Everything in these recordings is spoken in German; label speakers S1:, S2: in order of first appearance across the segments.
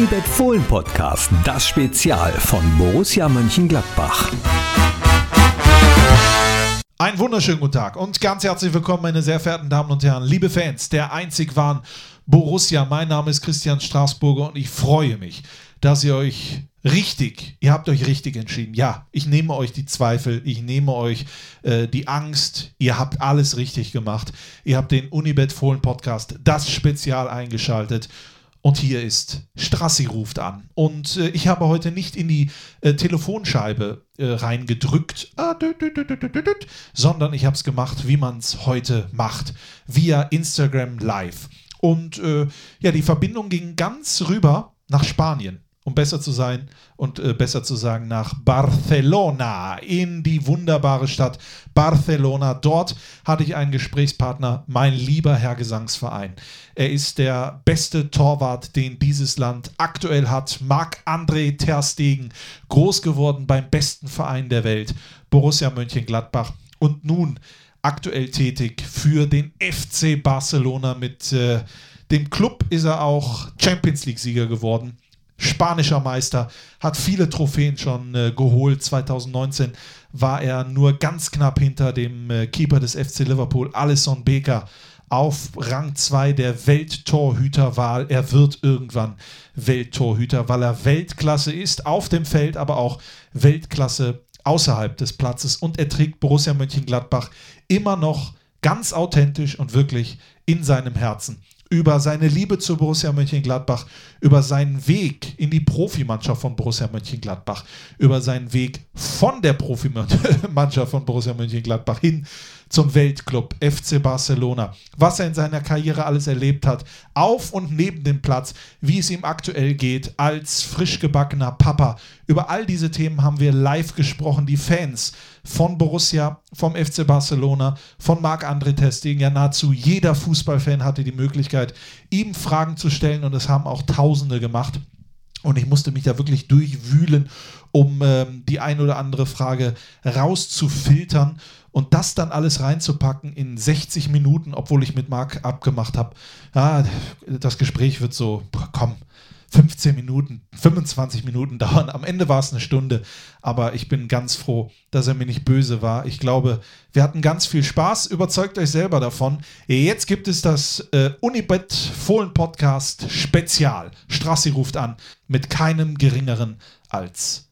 S1: Unibet Fohlen Podcast, das Spezial von Borussia Mönchengladbach.
S2: Einen wunderschönen guten Tag und ganz herzlich willkommen, meine sehr verehrten Damen und Herren, liebe Fans der einzig wahren Borussia. Mein Name ist Christian Straßburger und ich freue mich, dass ihr euch richtig, ihr habt euch richtig entschieden. Ja, ich nehme euch die Zweifel, ich nehme euch äh, die Angst. Ihr habt alles richtig gemacht. Ihr habt den Unibet Fohlen Podcast, das Spezial eingeschaltet. Und hier ist Strassi ruft an. Und äh, ich habe heute nicht in die äh, Telefonscheibe äh, reingedrückt, ah, sondern ich habe es gemacht, wie man es heute macht, via Instagram Live. Und äh, ja, die Verbindung ging ganz rüber nach Spanien um besser zu sein und äh, besser zu sagen, nach Barcelona, in die wunderbare Stadt Barcelona. Dort hatte ich einen Gesprächspartner, mein lieber Herr Gesangsverein. Er ist der beste Torwart, den dieses Land aktuell hat. Marc-André Terstegen, groß geworden beim besten Verein der Welt, Borussia Mönchengladbach. Und nun aktuell tätig für den FC Barcelona mit äh, dem Club ist er auch Champions League-Sieger geworden spanischer Meister, hat viele Trophäen schon äh, geholt. 2019 war er nur ganz knapp hinter dem äh, Keeper des FC Liverpool, Alisson Becker, auf Rang 2 der Welttorhüterwahl. Er wird irgendwann Welttorhüter, weil er Weltklasse ist, auf dem Feld, aber auch Weltklasse außerhalb des Platzes. Und er trägt Borussia Mönchengladbach immer noch ganz authentisch und wirklich in seinem Herzen über seine Liebe zu Borussia Mönchengladbach, über seinen Weg in die Profimannschaft von Borussia Mönchengladbach, über seinen Weg von der Profimannschaft von Borussia Mönchengladbach hin zum Weltclub FC Barcelona, was er in seiner Karriere alles erlebt hat, auf und neben dem Platz, wie es ihm aktuell geht, als frisch gebackener Papa. Über all diese Themen haben wir live gesprochen. Die Fans von Borussia, vom FC Barcelona, von Marc-André Testing, ja nahezu jeder Fußballfan hatte die Möglichkeit, ihm Fragen zu stellen und es haben auch Tausende gemacht. Und ich musste mich da wirklich durchwühlen, um ähm, die ein oder andere Frage rauszufiltern und das dann alles reinzupacken in 60 Minuten, obwohl ich mit Marc abgemacht habe, ja, das Gespräch wird so, komm, 15 Minuten, 25 Minuten dauern. Am Ende war es eine Stunde, aber ich bin ganz froh, dass er mir nicht böse war. Ich glaube, wir hatten ganz viel Spaß. Überzeugt euch selber davon. Jetzt gibt es das äh, Unibet Fohlen Podcast Spezial. Strassi ruft an mit keinem geringeren als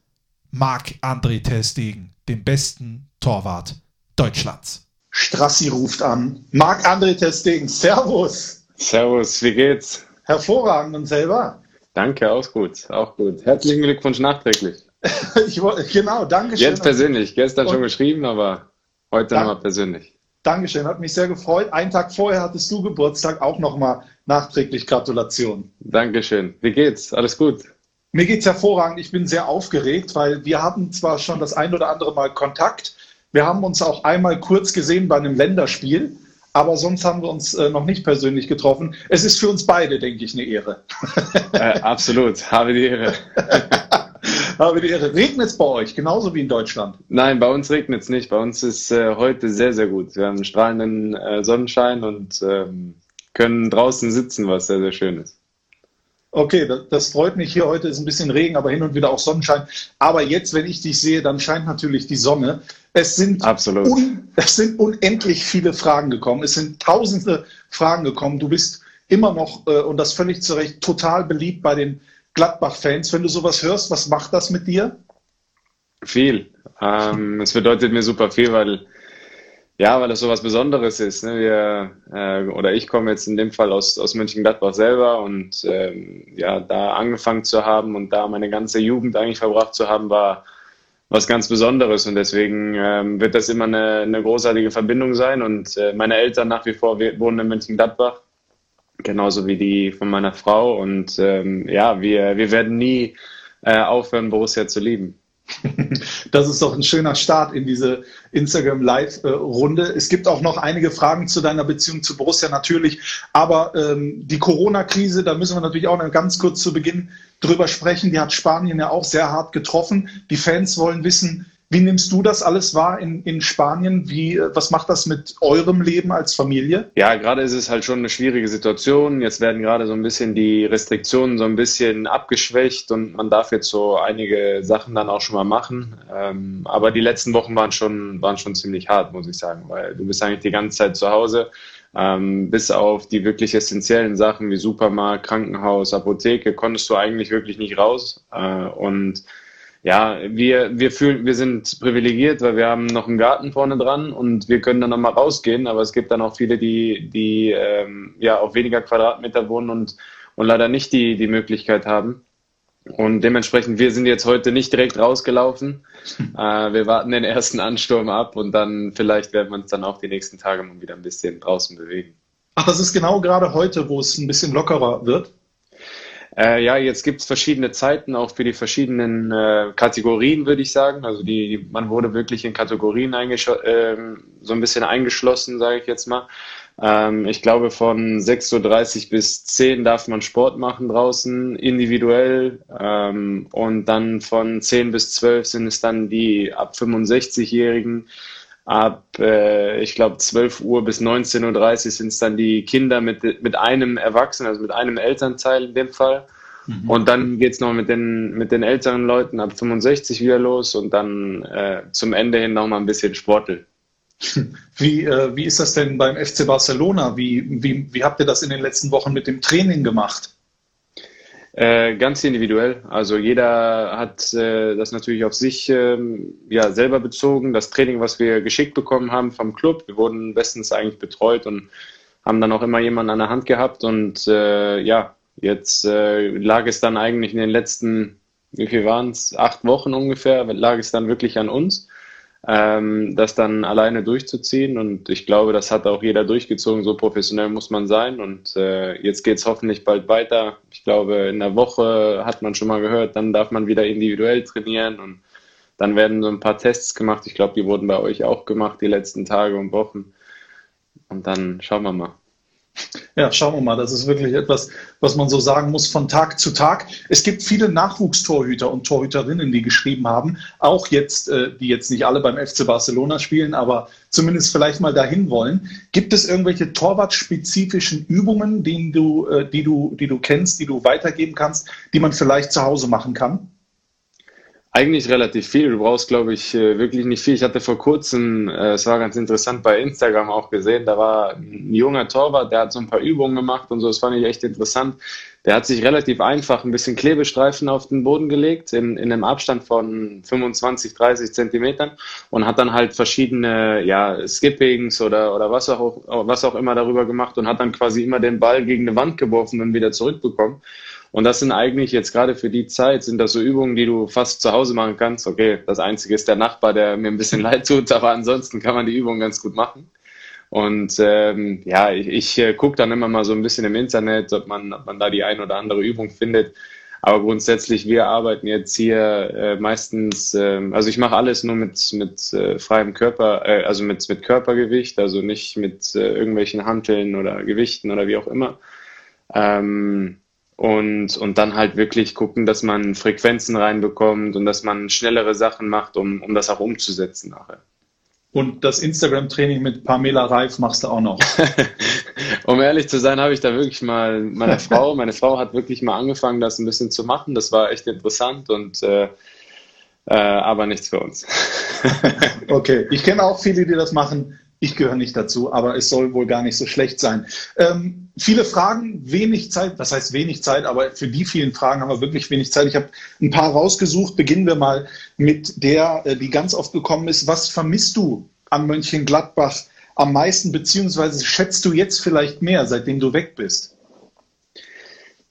S2: Marc-André Testegen, dem besten Torwart Deutschlands.
S3: Strassi ruft an. Marc-André Testegen, Servus.
S4: Servus, wie geht's?
S3: Hervorragend und selber.
S4: Danke, auch gut, auch gut. Herzlichen Glückwunsch nachträglich.
S3: ich, genau, danke schön.
S4: Jetzt persönlich, gestern und schon geschrieben, aber heute nochmal persönlich.
S3: Dankeschön, hat mich sehr gefreut. Einen Tag vorher hattest du Geburtstag, auch nochmal nachträglich Gratulation.
S4: Dankeschön. Wie geht's? Alles gut?
S3: Mir geht's hervorragend. Ich bin sehr aufgeregt, weil wir hatten zwar schon das ein oder andere Mal Kontakt, wir haben uns auch einmal kurz gesehen bei einem Länderspiel, aber sonst haben wir uns äh, noch nicht persönlich getroffen. Es ist für uns beide, denke ich, eine Ehre.
S4: Äh, absolut, habe die Ehre.
S3: habe die Ehre. Regnet es bei euch, genauso wie in Deutschland?
S4: Nein, bei uns regnet es nicht. Bei uns ist äh, heute sehr, sehr gut. Wir haben strahlenden äh, Sonnenschein und ähm, können draußen sitzen, was sehr, sehr schön ist.
S3: Okay, das, das, freut mich. Hier heute ist ein bisschen Regen, aber hin und wieder auch Sonnenschein. Aber jetzt, wenn ich dich sehe, dann scheint natürlich die Sonne. Es sind, un, es sind unendlich viele Fragen gekommen. Es sind tausende Fragen gekommen. Du bist immer noch, äh, und das völlig zu Recht, total beliebt bei den Gladbach-Fans. Wenn du sowas hörst, was macht das mit dir?
S4: Viel. Ähm, es bedeutet mir super viel, weil ja, weil das so was Besonderes ist. Ne? Wir, äh, oder ich komme jetzt in dem Fall aus, aus Mönchengladbach selber und ähm, ja, da angefangen zu haben und da meine ganze Jugend eigentlich verbracht zu haben, war was ganz Besonderes und deswegen ähm, wird das immer eine, eine großartige Verbindung sein und äh, meine Eltern nach wie vor wohnen in Mönchengladbach, genauso wie die von meiner Frau und ähm, ja, wir, wir werden nie äh, aufhören, Borussia zu lieben.
S3: Das ist doch ein schöner Start in diese Instagram Live-Runde. Es gibt auch noch einige Fragen zu deiner Beziehung zu Borussia natürlich, aber ähm, die Corona-Krise, da müssen wir natürlich auch noch ganz kurz zu Beginn drüber sprechen. Die hat Spanien ja auch sehr hart getroffen. Die Fans wollen wissen, Wie nimmst du das alles wahr in, in Spanien? Wie, was macht das mit eurem Leben als Familie?
S4: Ja, gerade ist es halt schon eine schwierige Situation. Jetzt werden gerade so ein bisschen die Restriktionen so ein bisschen abgeschwächt und man darf jetzt so einige Sachen dann auch schon mal machen. Ähm, aber die letzten Wochen waren schon, waren schon ziemlich hart, muss ich sagen, weil du bist eigentlich die ganze Zeit zu Hause. Ähm, bis auf die wirklich essentiellen Sachen wie Supermarkt, Krankenhaus, Apotheke konntest du eigentlich wirklich nicht raus. Äh, und ja, wir, wir fühlen, wir sind privilegiert, weil wir haben noch einen Garten vorne dran und wir können dann nochmal rausgehen, aber es gibt dann auch viele, die, die ähm, ja auf weniger Quadratmeter wohnen und, und leider nicht die, die Möglichkeit haben. Und dementsprechend, wir sind jetzt heute nicht direkt rausgelaufen. Äh, wir warten den ersten Ansturm ab und dann vielleicht werden wir uns dann auch die nächsten Tage mal wieder ein bisschen draußen bewegen.
S3: Ach, das ist genau gerade heute, wo es ein bisschen lockerer wird?
S4: Äh, ja, jetzt gibt es verschiedene Zeiten auch für die verschiedenen äh, Kategorien, würde ich sagen. Also die, man wurde wirklich in Kategorien äh, so ein bisschen eingeschlossen, sage ich jetzt mal. Ähm, ich glaube, von 6.30 Uhr bis 10 darf man Sport machen draußen, individuell. Ähm, und dann von 10 bis 12 sind es dann die ab 65-Jährigen ab, äh, ich glaube, 12 Uhr bis 19.30 Uhr sind es dann die Kinder mit, mit einem Erwachsenen, also mit einem Elternteil in dem Fall. Mhm. Und dann geht es noch mit den, mit den älteren Leuten ab 65 wieder los und dann äh, zum Ende hin noch mal ein bisschen Sportel.
S3: Wie, äh, wie ist das denn beim FC Barcelona? Wie, wie, wie habt ihr das in den letzten Wochen mit dem Training gemacht?
S4: Äh, ganz individuell. Also jeder hat äh, das natürlich auf sich ähm, ja, selber bezogen. Das Training, was wir geschickt bekommen haben vom Club, wir wurden bestens eigentlich betreut und haben dann auch immer jemanden an der Hand gehabt. Und äh, ja, jetzt äh, lag es dann eigentlich in den letzten, wie viel waren es, acht Wochen ungefähr, lag es dann wirklich an uns ähm, das dann alleine durchzuziehen. Und ich glaube, das hat auch jeder durchgezogen. So professionell muss man sein. Und äh, jetzt geht es hoffentlich bald weiter. Ich glaube, in der Woche hat man schon mal gehört, dann darf man wieder individuell trainieren und dann werden so ein paar Tests gemacht. Ich glaube, die wurden bei euch auch gemacht die letzten Tage und Wochen. Und dann schauen wir mal.
S3: Ja, schauen wir mal. Das ist wirklich etwas, was man so sagen muss von Tag zu Tag. Es gibt viele Nachwuchstorhüter und Torhüterinnen, die geschrieben haben, auch jetzt, äh, die jetzt nicht alle beim FC Barcelona spielen, aber zumindest vielleicht mal dahin wollen. Gibt es irgendwelche torwartspezifischen Übungen, die du, äh, die du, die du kennst, die du weitergeben kannst, die man vielleicht zu Hause machen kann?
S4: Eigentlich relativ viel. Du brauchst, glaube ich, äh, wirklich nicht viel. Ich hatte vor kurzem, äh, es war ganz interessant, bei Instagram auch gesehen, da war ein junger Torwart, der hat so ein paar Übungen gemacht und so, das fand ich echt interessant. Der hat sich relativ einfach ein bisschen Klebestreifen auf den Boden gelegt, in, in einem Abstand von 25, 30 Zentimetern und hat dann halt verschiedene ja, Skippings oder, oder was, auch, was auch immer darüber gemacht und hat dann quasi immer den Ball gegen eine Wand geworfen und wieder zurückbekommen. Und das sind eigentlich jetzt gerade für die Zeit, sind das so Übungen, die du fast zu Hause machen kannst. Okay, das Einzige ist der Nachbar, der mir ein bisschen leid tut, aber ansonsten kann man die Übungen ganz gut machen. Und ähm, ja, ich, ich äh, gucke dann immer mal so ein bisschen im Internet, ob man, ob man da die ein oder andere Übung findet. Aber grundsätzlich, wir arbeiten jetzt hier äh, meistens, äh, also ich mache alles nur mit, mit äh, freiem Körper, äh, also mit, mit Körpergewicht, also nicht mit äh, irgendwelchen Hanteln oder Gewichten oder wie auch immer. Ähm, und, und dann halt wirklich gucken, dass man Frequenzen reinbekommt und dass man schnellere Sachen macht, um, um das auch umzusetzen nachher.
S3: Und das Instagram-Training mit Pamela Reif machst du auch noch.
S4: um ehrlich zu sein, habe ich da wirklich mal meine Frau, meine Frau hat wirklich mal angefangen, das ein bisschen zu machen. Das war echt interessant und äh, äh, aber nichts für uns.
S3: okay, ich kenne auch viele, die das machen. Ich gehöre nicht dazu, aber es soll wohl gar nicht so schlecht sein. Ähm, viele Fragen, wenig Zeit. Was heißt wenig Zeit? Aber für die vielen Fragen haben wir wirklich wenig Zeit. Ich habe ein paar rausgesucht. Beginnen wir mal mit der, äh, die ganz oft gekommen ist. Was vermisst du an Mönchengladbach am meisten, beziehungsweise schätzt du jetzt vielleicht mehr, seitdem du weg bist?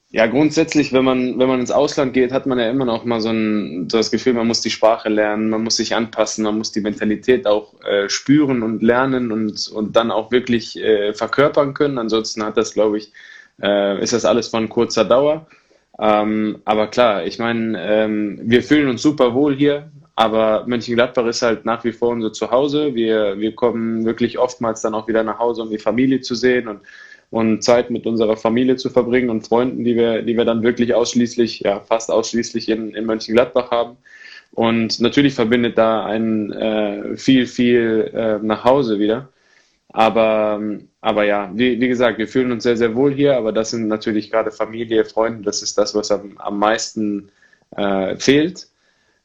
S4: Ja, grundsätzlich, wenn man, wenn man ins Ausland geht, hat man ja immer noch mal so, ein, so das Gefühl, man muss die Sprache lernen, man muss sich anpassen, man muss die Mentalität auch äh, spüren und lernen und, und dann auch wirklich äh, verkörpern können. Ansonsten hat das, glaube ich, äh, ist das alles von kurzer Dauer. Ähm, aber klar, ich meine, ähm, wir fühlen uns super wohl hier, aber Mönchengladbach ist halt nach wie vor unser Zuhause. Wir, wir kommen wirklich oftmals dann auch wieder nach Hause, um die Familie zu sehen und und Zeit mit unserer Familie zu verbringen und Freunden, die wir, die wir dann wirklich ausschließlich, ja, fast ausschließlich in, in Mönchengladbach haben. Und natürlich verbindet da ein äh, viel, viel äh, nach Hause wieder. Aber, aber ja, wie, wie gesagt, wir fühlen uns sehr, sehr wohl hier, aber das sind natürlich gerade Familie, Freunde, das ist das, was am, am meisten äh, fehlt.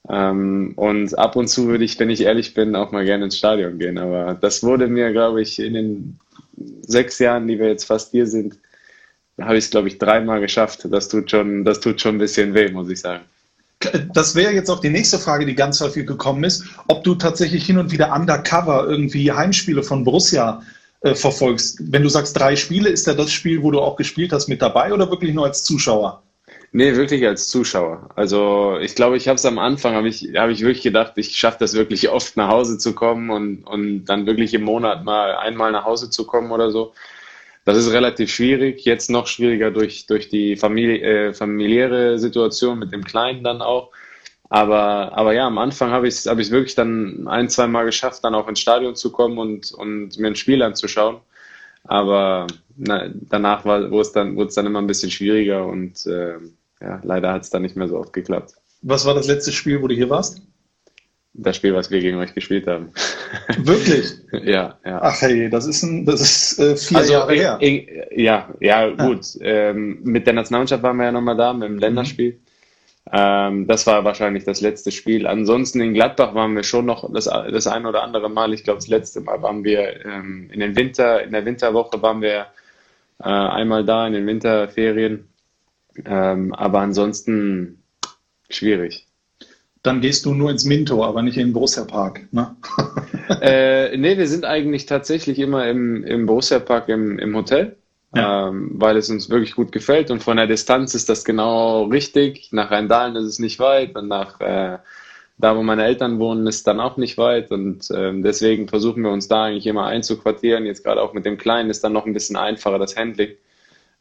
S4: Ähm, und ab und zu würde ich, wenn ich ehrlich bin, auch mal gerne ins Stadion gehen. Aber das wurde mir, glaube ich, in den sechs Jahren, die wir jetzt fast hier sind, habe ich es, glaube ich, dreimal geschafft. Das tut schon, das tut schon ein bisschen weh, muss ich sagen.
S3: Das wäre jetzt auch die nächste Frage, die ganz häufig gekommen ist, ob du tatsächlich hin und wieder undercover irgendwie Heimspiele von Borussia äh, verfolgst. Wenn du sagst drei Spiele, ist da das Spiel, wo du auch gespielt hast, mit dabei oder wirklich nur als Zuschauer?
S4: Nee, wirklich als Zuschauer. Also ich glaube, ich habe es am Anfang, habe ich, hab ich wirklich gedacht, ich schaffe das wirklich oft nach Hause zu kommen und, und dann wirklich im Monat mal einmal nach Hause zu kommen oder so. Das ist relativ schwierig, jetzt noch schwieriger durch, durch die Familie, äh, familiäre Situation mit dem Kleinen dann auch. Aber, aber ja, am Anfang habe ich es hab wirklich dann ein, zwei Mal geschafft, dann auch ins Stadion zu kommen und, und mir ein Spiel anzuschauen. Aber na, danach wurde es dann, dann immer ein bisschen schwieriger und äh, ja, leider hat es dann nicht mehr so oft geklappt.
S3: Was war das letzte Spiel, wo du hier warst?
S4: Das Spiel, was wir gegen euch gespielt haben.
S3: Wirklich?
S4: ja, ja.
S3: Ach hey, das ist, ein, das ist äh, vier also, Jahre her.
S4: ja, ja, gut. Ähm, mit der Nationalmannschaft waren wir ja nochmal da, mit dem Länderspiel. Mhm. Ähm, das war wahrscheinlich das letzte Spiel. Ansonsten in Gladbach waren wir schon noch das, das ein oder andere Mal. Ich glaube, das letzte Mal waren wir ähm, in den Winter, in der Winterwoche waren wir äh, einmal da in den Winterferien. Ähm, aber ansonsten schwierig.
S3: Dann gehst du nur ins Minto, aber nicht in den Borussia Park, ne?
S4: äh, nee, wir sind eigentlich tatsächlich immer im, im Borussia Park im, im Hotel, ja. ähm, weil es uns wirklich gut gefällt und von der Distanz ist das genau richtig. Nach Rheindahlen ist es nicht weit und nach äh, da, wo meine Eltern wohnen, ist dann auch nicht weit und ähm, deswegen versuchen wir uns da eigentlich immer einzuquartieren. Jetzt gerade auch mit dem Kleinen ist dann noch ein bisschen einfacher das Handling.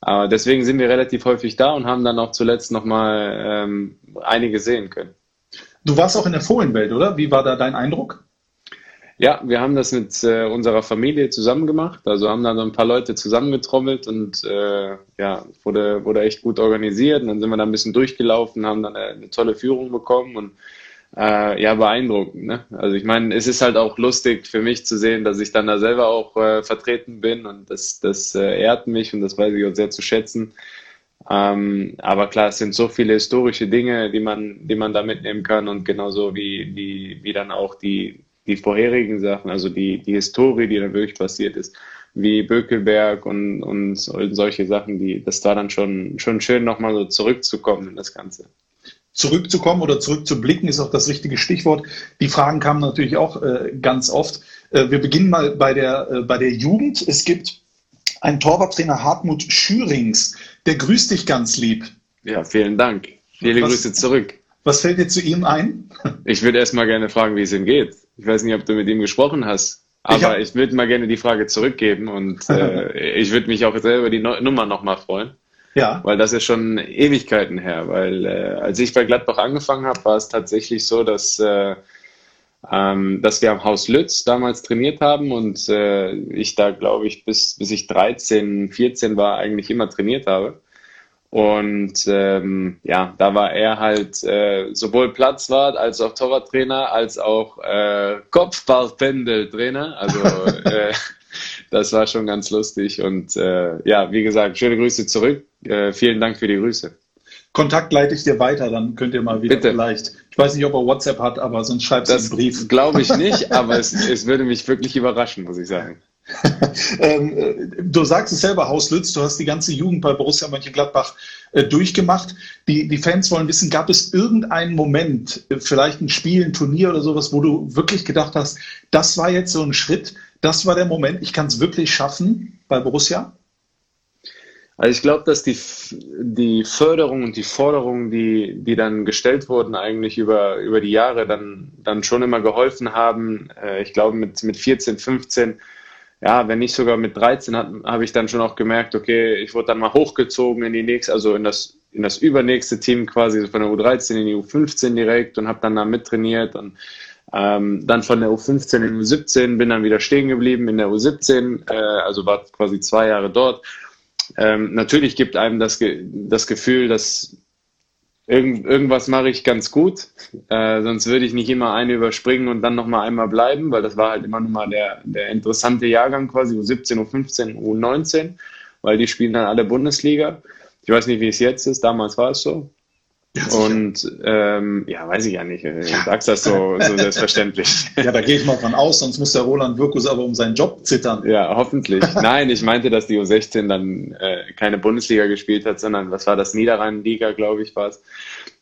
S4: Aber deswegen sind wir relativ häufig da und haben dann auch zuletzt nochmal ähm, einige sehen können.
S3: Du warst auch in der Fohlenwelt, oder? Wie war da dein Eindruck?
S4: Ja, wir haben das mit äh, unserer Familie zusammen gemacht. Also haben da so ein paar Leute zusammengetrommelt und äh, ja, wurde, wurde echt gut organisiert. Und dann sind wir da ein bisschen durchgelaufen, haben dann eine, eine tolle Führung bekommen und äh, ja, beeindruckend. Ne? Also ich meine, es ist halt auch lustig für mich zu sehen, dass ich dann da selber auch äh, vertreten bin und das, das äh, ehrt mich und das weiß ich auch sehr zu schätzen. Ähm, aber klar, es sind so viele historische Dinge, die man, die man da mitnehmen kann und genauso wie, wie, wie dann auch die, die vorherigen Sachen, also die, die Historie, die dann wirklich passiert ist, wie Bökelberg und, und solche Sachen, die, das war dann schon, schon schön, nochmal so zurückzukommen in das Ganze
S3: zurückzukommen oder zurückzublicken, ist auch das richtige Stichwort. Die Fragen kamen natürlich auch äh, ganz oft. Äh, wir beginnen mal bei der, äh, bei der Jugend. Es gibt einen Torwarttrainer Hartmut Schürings, der grüßt dich ganz lieb.
S4: Ja, vielen Dank. Viele was, Grüße zurück.
S3: Was fällt dir zu ihm ein?
S4: Ich würde erst mal gerne fragen, wie es ihm geht. Ich weiß nicht, ob du mit ihm gesprochen hast, aber ich, ich würde mal gerne die Frage zurückgeben und äh, ich würde mich auch selber die no Nummer nochmal freuen. Ja. Weil das ist schon Ewigkeiten her. Weil äh, als ich bei Gladbach angefangen habe, war es tatsächlich so, dass, äh, ähm, dass wir am Haus Lütz damals trainiert haben und äh, ich da, glaube ich, bis, bis ich 13, 14 war, eigentlich immer trainiert habe. Und ähm, ja, da war er halt äh, sowohl Platzwart als auch Torwarttrainer, als auch äh, Kopfballpendeltrainer. Also äh, das war schon ganz lustig. Und äh, ja, wie gesagt, schöne Grüße zurück. Äh, vielen Dank für die Grüße.
S3: Kontakt leite ich dir weiter, dann könnt ihr mal wieder Bitte. vielleicht. Ich weiß nicht, ob er WhatsApp hat, aber sonst schreibt es einen Brief.
S4: Glaube ich nicht, aber es, es würde mich wirklich überraschen, muss ich sagen.
S3: ähm, äh, du sagst es selber, Haus Lütz, du hast die ganze Jugend bei Borussia Mönchengladbach äh, durchgemacht. Die, die Fans wollen wissen, gab es irgendeinen Moment, vielleicht ein Spiel, ein Turnier oder sowas, wo du wirklich gedacht hast, das war jetzt so ein Schritt, das war der Moment, ich kann es wirklich schaffen bei Borussia?
S4: Also ich glaube, dass die, die Förderung und die Forderungen, die, die dann gestellt wurden, eigentlich über, über die Jahre dann, dann schon immer geholfen haben. Äh, ich glaube, mit, mit 14, 15, ja, wenn nicht sogar mit 13, habe ich dann schon auch gemerkt, okay, ich wurde dann mal hochgezogen in die nächste, also in das, in das übernächste Team quasi, von der U13 in die U15 direkt und habe dann da mittrainiert und ähm, dann von der U15 in die U17 bin dann wieder stehen geblieben in der U17, äh, also war quasi zwei Jahre dort. Ähm, natürlich gibt einem das, das Gefühl, dass irgend, irgendwas mache ich ganz gut, äh, sonst würde ich nicht immer eine überspringen und dann nochmal einmal bleiben, weil das war halt immer nur mal der, der interessante Jahrgang quasi, U17, U15, U19, weil die spielen dann alle Bundesliga. Ich weiß nicht, wie es jetzt ist, damals war es so. Ja, und ähm, ja, weiß ich ja nicht. Du ja. sagst das so, so selbstverständlich.
S3: Ja, da gehe ich mal von aus, sonst muss der Roland Wirkus aber um seinen Job zittern.
S4: Ja, hoffentlich. Nein, ich meinte, dass die U16 dann äh, keine Bundesliga gespielt hat, sondern was war das? Niederrhein-Liga, glaube ich, war es.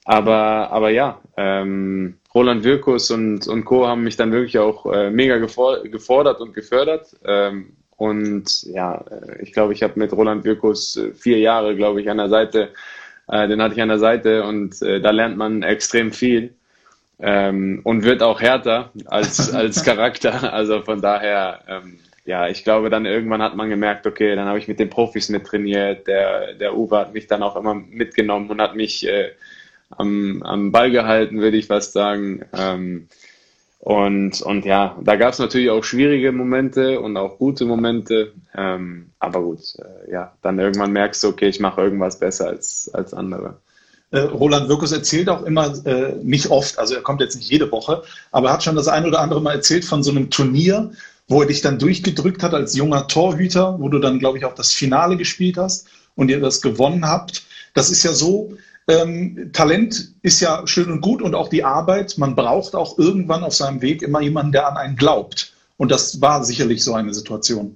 S4: Aber, aber ja, ähm, Roland Wirkus und, und Co. haben mich dann wirklich auch äh, mega gefordert und gefördert. Ähm, und ja, äh, ich glaube, ich habe mit Roland Wirkus äh, vier Jahre, glaube ich, an der Seite äh, den hatte ich an der Seite und äh, da lernt man extrem viel ähm, und wird auch härter als, als Charakter. Also von daher, ähm, ja, ich glaube, dann irgendwann hat man gemerkt, okay, dann habe ich mit den Profis mit trainiert. Der, der Uwe hat mich dann auch immer mitgenommen und hat mich äh, am, am Ball gehalten, würde ich fast sagen. Ähm, und, und ja, da gab es natürlich auch schwierige Momente und auch gute Momente. Ähm, aber gut, äh, ja, dann irgendwann merkst du, okay, ich mache irgendwas besser als, als andere.
S3: Äh, Roland Wirkus erzählt auch immer, äh, nicht oft, also er kommt jetzt nicht jede Woche, aber er hat schon das ein oder andere Mal erzählt von so einem Turnier, wo er dich dann durchgedrückt hat als junger Torhüter, wo du dann, glaube ich, auch das Finale gespielt hast und ihr das gewonnen habt. Das ist ja so, ähm, Talent ist ja schön und gut und auch die Arbeit. Man braucht auch irgendwann auf seinem Weg immer jemanden, der an einen glaubt. Und das war sicherlich so eine Situation.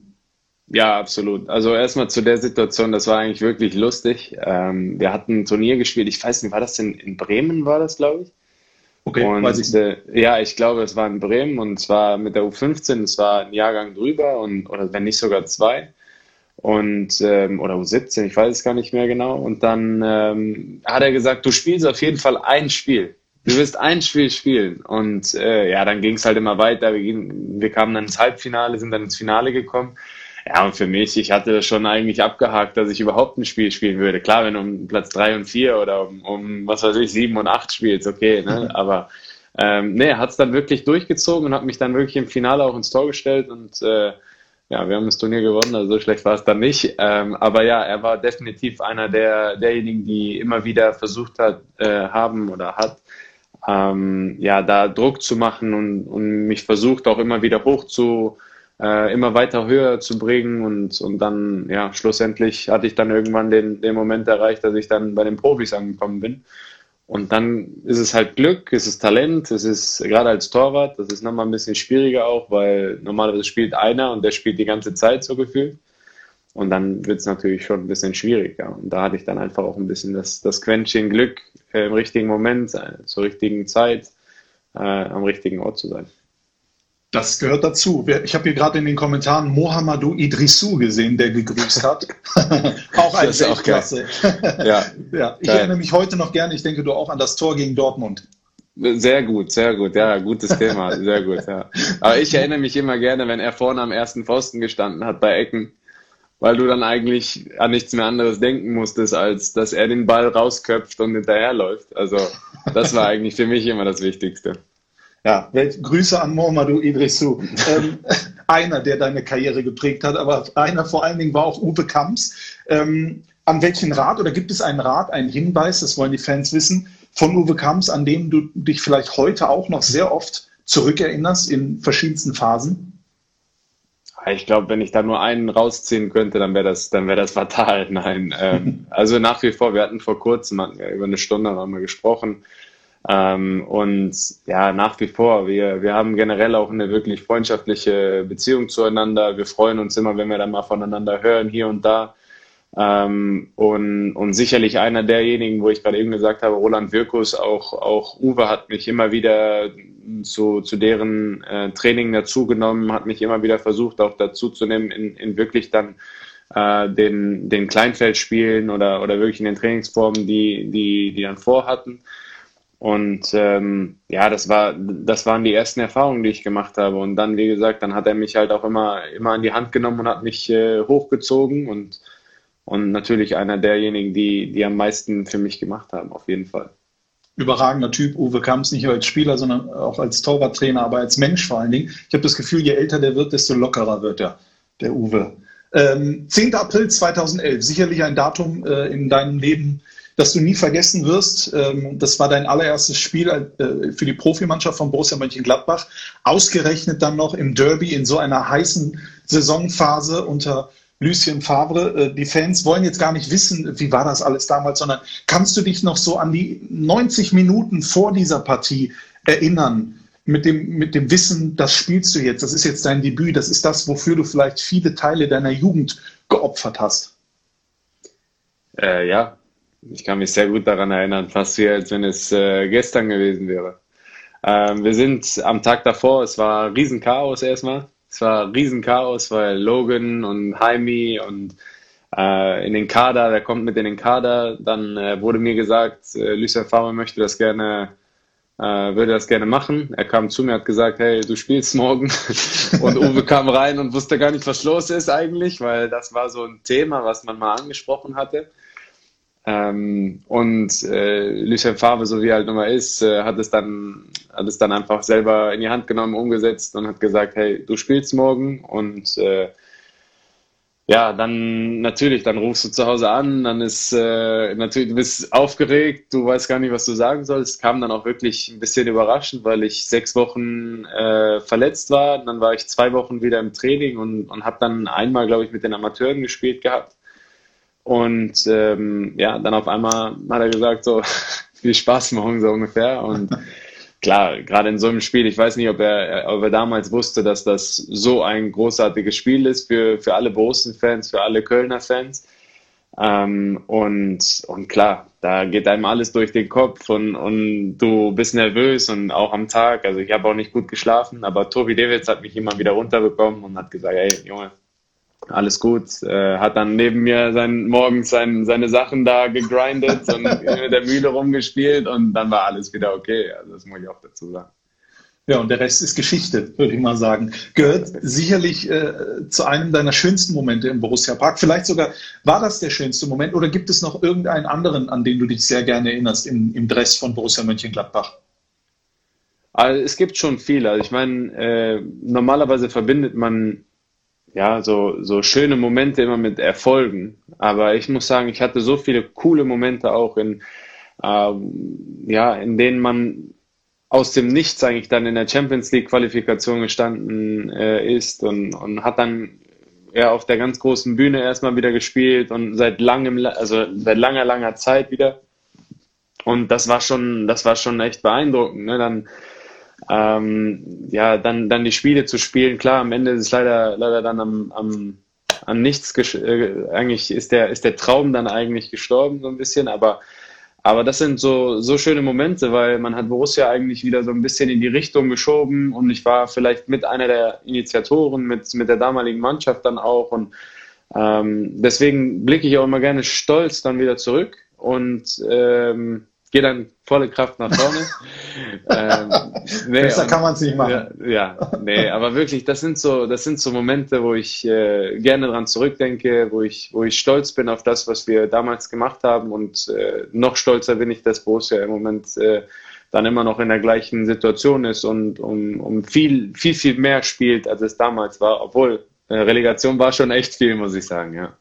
S4: Ja, absolut. Also erstmal zu der Situation, das war eigentlich wirklich lustig. Ähm, wir hatten ein Turnier gespielt, ich weiß nicht, war das in, in Bremen, war das, glaube ich? Okay, und, weiß ich äh, ja, ich glaube, es war in Bremen und zwar mit der U15, es war ein Jahrgang drüber und oder wenn nicht sogar zwei und ähm, oder um 17, ich weiß es gar nicht mehr genau. Und dann ähm, hat er gesagt, du spielst auf jeden Fall ein Spiel. Du wirst ein Spiel spielen. Und äh, ja, dann ging es halt immer weiter. Wir, wir kamen dann ins Halbfinale, sind dann ins Finale gekommen. Ja, und für mich, ich hatte das schon eigentlich abgehakt, dass ich überhaupt ein Spiel spielen würde. Klar, wenn du um Platz drei und vier oder um, um was weiß ich, sieben und acht spielst, okay, ne? Aber ähm, nee, er hat es dann wirklich durchgezogen und hat mich dann wirklich im Finale auch ins Tor gestellt und äh, ja, wir haben das Turnier gewonnen, also so schlecht war es dann nicht. Ähm, aber ja, er war definitiv einer der, derjenigen, die immer wieder versucht hat, äh, haben oder hat, ähm, ja, da Druck zu machen und, und mich versucht auch immer wieder hoch zu, äh, immer weiter höher zu bringen und, und dann, ja, schlussendlich hatte ich dann irgendwann den, den Moment erreicht, dass ich dann bei den Profis angekommen bin. Und dann ist es halt Glück, es ist Talent, es ist gerade als Torwart, das ist nochmal ein bisschen schwieriger auch, weil normalerweise spielt einer und der spielt die ganze Zeit so gefühlt. Und dann wird es natürlich schon ein bisschen schwieriger. Und da hatte ich dann einfach auch ein bisschen das, das Quäntchen Glück, äh, im richtigen Moment, äh, zur richtigen Zeit, äh, am richtigen Ort zu sein.
S3: Das gehört dazu. Ich habe hier gerade in den Kommentaren Mohamedou Idrissou gesehen, der gegrüßt hat. auch eine Weltklasse. ja, ja. Ich Geil. erinnere mich heute noch gerne, ich denke du auch an das Tor gegen Dortmund.
S4: Sehr gut, sehr gut, ja, gutes Thema, sehr gut, ja. Aber ich erinnere mich immer gerne, wenn er vorne am ersten Pfosten gestanden hat bei Ecken, weil du dann eigentlich an nichts mehr anderes denken musstest, als dass er den Ball rausköpft und hinterherläuft. Also das war eigentlich für mich immer das Wichtigste.
S3: Ja, Grüße an Mohamedou Idrissou. ähm, einer, der deine Karriere geprägt hat, aber einer vor allen Dingen war auch Uwe Kamps. Ähm, an welchen Rat oder gibt es einen Rat, einen Hinweis, das wollen die Fans wissen, von Uwe Kamps, an dem du dich vielleicht heute auch noch sehr oft zurückerinnerst in verschiedensten Phasen?
S4: Ich glaube, wenn ich da nur einen rausziehen könnte, dann wäre das, dann das fatal. Nein, ähm, also nach wie vor, wir hatten vor kurzem hatten wir über eine Stunde haben wir gesprochen. Ähm, und ja, nach wie vor, wir, wir haben generell auch eine wirklich freundschaftliche Beziehung zueinander. Wir freuen uns immer, wenn wir dann mal voneinander hören, hier und da. Ähm, und, und sicherlich einer derjenigen, wo ich gerade eben gesagt habe, Roland Wirkus, auch, auch Uwe hat mich immer wieder zu, zu deren äh, Training dazugenommen, hat mich immer wieder versucht, auch dazuzunehmen, in, in wirklich dann äh, den, den Kleinfeldspielen oder, oder wirklich in den Trainingsformen, die, die, die dann vorhatten. Und ähm, ja, das war, das waren die ersten Erfahrungen, die ich gemacht habe. Und dann, wie gesagt, dann hat er mich halt auch immer, immer an die Hand genommen und hat mich äh, hochgezogen und, und natürlich einer derjenigen, die, die am meisten für mich gemacht haben, auf jeden Fall.
S3: Überragender Typ, Uwe Kamps, nicht nur als Spieler, sondern auch als Torwarttrainer, aber als Mensch vor allen Dingen. Ich habe das Gefühl, je älter der wird, desto lockerer wird er, der Uwe. Ähm, 10. April 2011, sicherlich ein Datum äh, in deinem Leben, das du nie vergessen wirst. Ähm, das war dein allererstes Spiel äh, für die Profimannschaft von Borussia Mönchengladbach. Ausgerechnet dann noch im Derby in so einer heißen Saisonphase unter Lucien Favre. Äh, die Fans wollen jetzt gar nicht wissen, wie war das alles damals, sondern kannst du dich noch so an die 90 Minuten vor dieser Partie erinnern? Mit dem, mit dem Wissen, das spielst du jetzt, das ist jetzt dein Debüt, das ist das, wofür du vielleicht viele Teile deiner Jugend geopfert hast.
S4: Äh, ja, ich kann mich sehr gut daran erinnern, fast wie als wenn es äh, gestern gewesen wäre. Ähm, wir sind am Tag davor, es war Riesenchaos erstmal. Es war Riesenchaos, weil Logan und Jaime und äh, in den Kader, der kommt mit in den Kader. Dann äh, wurde mir gesagt, äh, Lucien Favre möchte das gerne, äh, würde das gerne machen. Er kam zu mir, hat gesagt, hey, du spielst morgen. und Uwe kam rein und wusste gar nicht, was los ist eigentlich, weil das war so ein Thema, was man mal angesprochen hatte. Ähm, und äh, Lucien Favre, so wie er halt nochmal ist, äh, hat es dann hat es dann einfach selber in die Hand genommen, umgesetzt und hat gesagt, hey, du spielst morgen und äh, ja, dann natürlich, dann rufst du zu Hause an, dann ist äh, natürlich, du bist aufgeregt, du weißt gar nicht, was du sagen sollst. Kam dann auch wirklich ein bisschen überraschend, weil ich sechs Wochen äh, verletzt war. Dann war ich zwei Wochen wieder im Training und, und habe dann einmal, glaube ich, mit den Amateuren gespielt gehabt. Und ähm, ja, dann auf einmal hat er gesagt, so viel Spaß morgen so ungefähr. Und klar, gerade in so einem Spiel, ich weiß nicht, ob er, ob er damals wusste, dass das so ein großartiges Spiel ist für, für alle Borussen-Fans, für alle Kölner-Fans. Ähm, und, und klar, da geht einem alles durch den Kopf und, und du bist nervös und auch am Tag. Also ich habe auch nicht gut geschlafen, aber Tobi Davids hat mich immer wieder runterbekommen und hat gesagt, hey Junge, alles gut. Äh, hat dann neben mir sein, morgens sein, seine Sachen da gegrindet und mit der Mühle rumgespielt und dann war alles wieder okay. Also das muss ich auch dazu sagen.
S3: Ja, und der Rest ist Geschichte, würde ich mal sagen. Gehört sicherlich äh, zu einem deiner schönsten Momente im Borussia Park. Vielleicht sogar war das der schönste Moment oder gibt es noch irgendeinen anderen, an den du dich sehr gerne erinnerst im, im Dress von Borussia Mönchengladbach?
S4: Also es gibt schon viele. Also ich meine, äh, normalerweise verbindet man ja, so, so schöne Momente immer mit Erfolgen. Aber ich muss sagen, ich hatte so viele coole Momente auch in, ähm, ja, in denen man aus dem Nichts eigentlich dann in der Champions League Qualifikation gestanden äh, ist und, und hat dann ja auf der ganz großen Bühne erstmal wieder gespielt und seit langem, also seit langer, langer Zeit wieder. Und das war schon, das war schon echt beeindruckend. Ne? Dann ähm, ja, dann, dann die Spiele zu spielen. Klar, am Ende ist es leider, leider dann am, am, an nichts, äh, eigentlich ist der, ist der Traum dann eigentlich gestorben so ein bisschen, aber, aber das sind so, so schöne Momente, weil man hat Borussia eigentlich wieder so ein bisschen in die Richtung geschoben. Und ich war vielleicht mit einer der Initiatoren, mit, mit der damaligen Mannschaft dann auch. Und ähm, deswegen blicke ich auch immer gerne stolz dann wieder zurück. Und ähm, gehe dann volle Kraft nach vorne.
S3: ähm, nee, Besser kann man es nicht machen.
S4: Ja, ja, nee, aber wirklich, das sind so, das sind so Momente, wo ich äh, gerne dran zurückdenke, wo ich, wo ich stolz bin auf das, was wir damals gemacht haben und äh, noch stolzer bin ich, dass Borussia im Moment äh, dann immer noch in der gleichen Situation ist und um, um viel, viel, viel mehr spielt, als es damals war, obwohl äh, Relegation war schon echt viel, muss ich sagen, ja.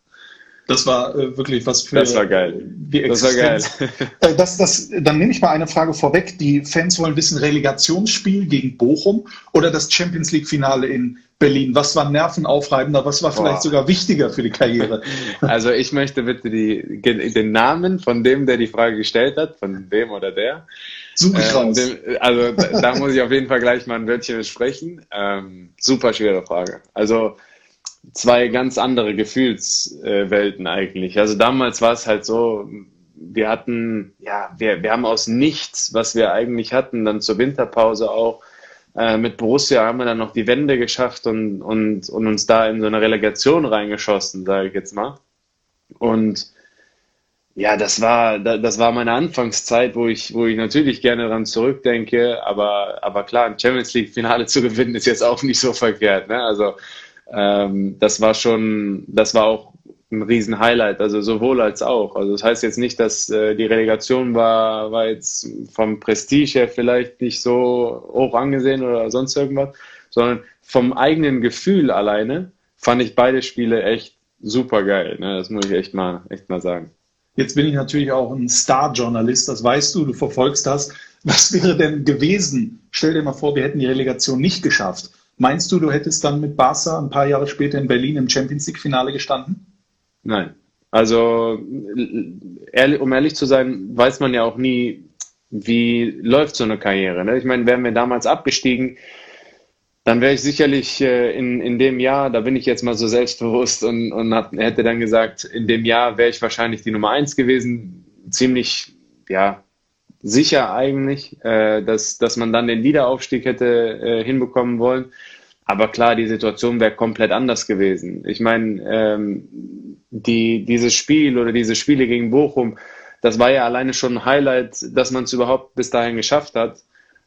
S3: Das war äh, wirklich was für
S4: das war geil.
S3: die Existenz. Das war geil. Äh, das, das, dann nehme ich mal eine Frage vorweg. Die Fans wollen wissen, Relegationsspiel gegen Bochum oder das Champions League-Finale in Berlin? Was war nervenaufreibender? Was war vielleicht Boah. sogar wichtiger für die Karriere?
S4: Also ich möchte bitte die, den Namen von dem, der die Frage gestellt hat, von dem oder der.
S3: Suche ich ähm, raus.
S4: also da, da, muss ich auf jeden Fall gleich mal ein Wörtchen besprechen. Ähm, super schwere Frage. Also zwei ganz andere Gefühlswelten eigentlich. Also damals war es halt so, wir hatten, ja, wir, wir haben aus nichts, was wir eigentlich hatten, dann zur Winterpause auch, äh, mit Borussia haben wir dann noch die Wende geschafft und, und, und uns da in so eine Relegation reingeschossen, sage ich jetzt mal. Und ja, das war, das war meine Anfangszeit, wo ich, wo ich natürlich gerne daran zurückdenke, aber, aber klar, ein Champions League Finale zu gewinnen ist jetzt auch nicht so verkehrt, ne? Also, ähm, das war schon, das war auch ein Riesen-Highlight, also sowohl als auch. Also das heißt jetzt nicht, dass äh, die Relegation war, war jetzt vom Prestige her vielleicht nicht so hoch angesehen oder sonst irgendwas, sondern vom eigenen Gefühl alleine fand ich beide Spiele echt super geil. Ne? Das muss ich echt mal, echt mal sagen.
S3: Jetzt bin ich natürlich auch ein Star-Journalist, das weißt du, du verfolgst das. Was wäre denn gewesen? Stell dir mal vor, wir hätten die Relegation nicht geschafft. Meinst du, du hättest dann mit Barca ein paar Jahre später in Berlin im Champions League-Finale gestanden?
S4: Nein. Also, um ehrlich zu sein, weiß man ja auch nie, wie läuft so eine Karriere. Ne? Ich meine, wären wir damals abgestiegen, dann wäre ich sicherlich äh, in, in dem Jahr, da bin ich jetzt mal so selbstbewusst und, und hab, hätte dann gesagt, in dem Jahr wäre ich wahrscheinlich die Nummer eins gewesen. Ziemlich, ja, sicher eigentlich, äh, dass, dass man dann den Wiederaufstieg hätte äh, hinbekommen wollen. Aber klar, die Situation wäre komplett anders gewesen. Ich meine, ähm, die, dieses Spiel oder diese Spiele gegen Bochum, das war ja alleine schon ein Highlight, dass man es überhaupt bis dahin geschafft hat.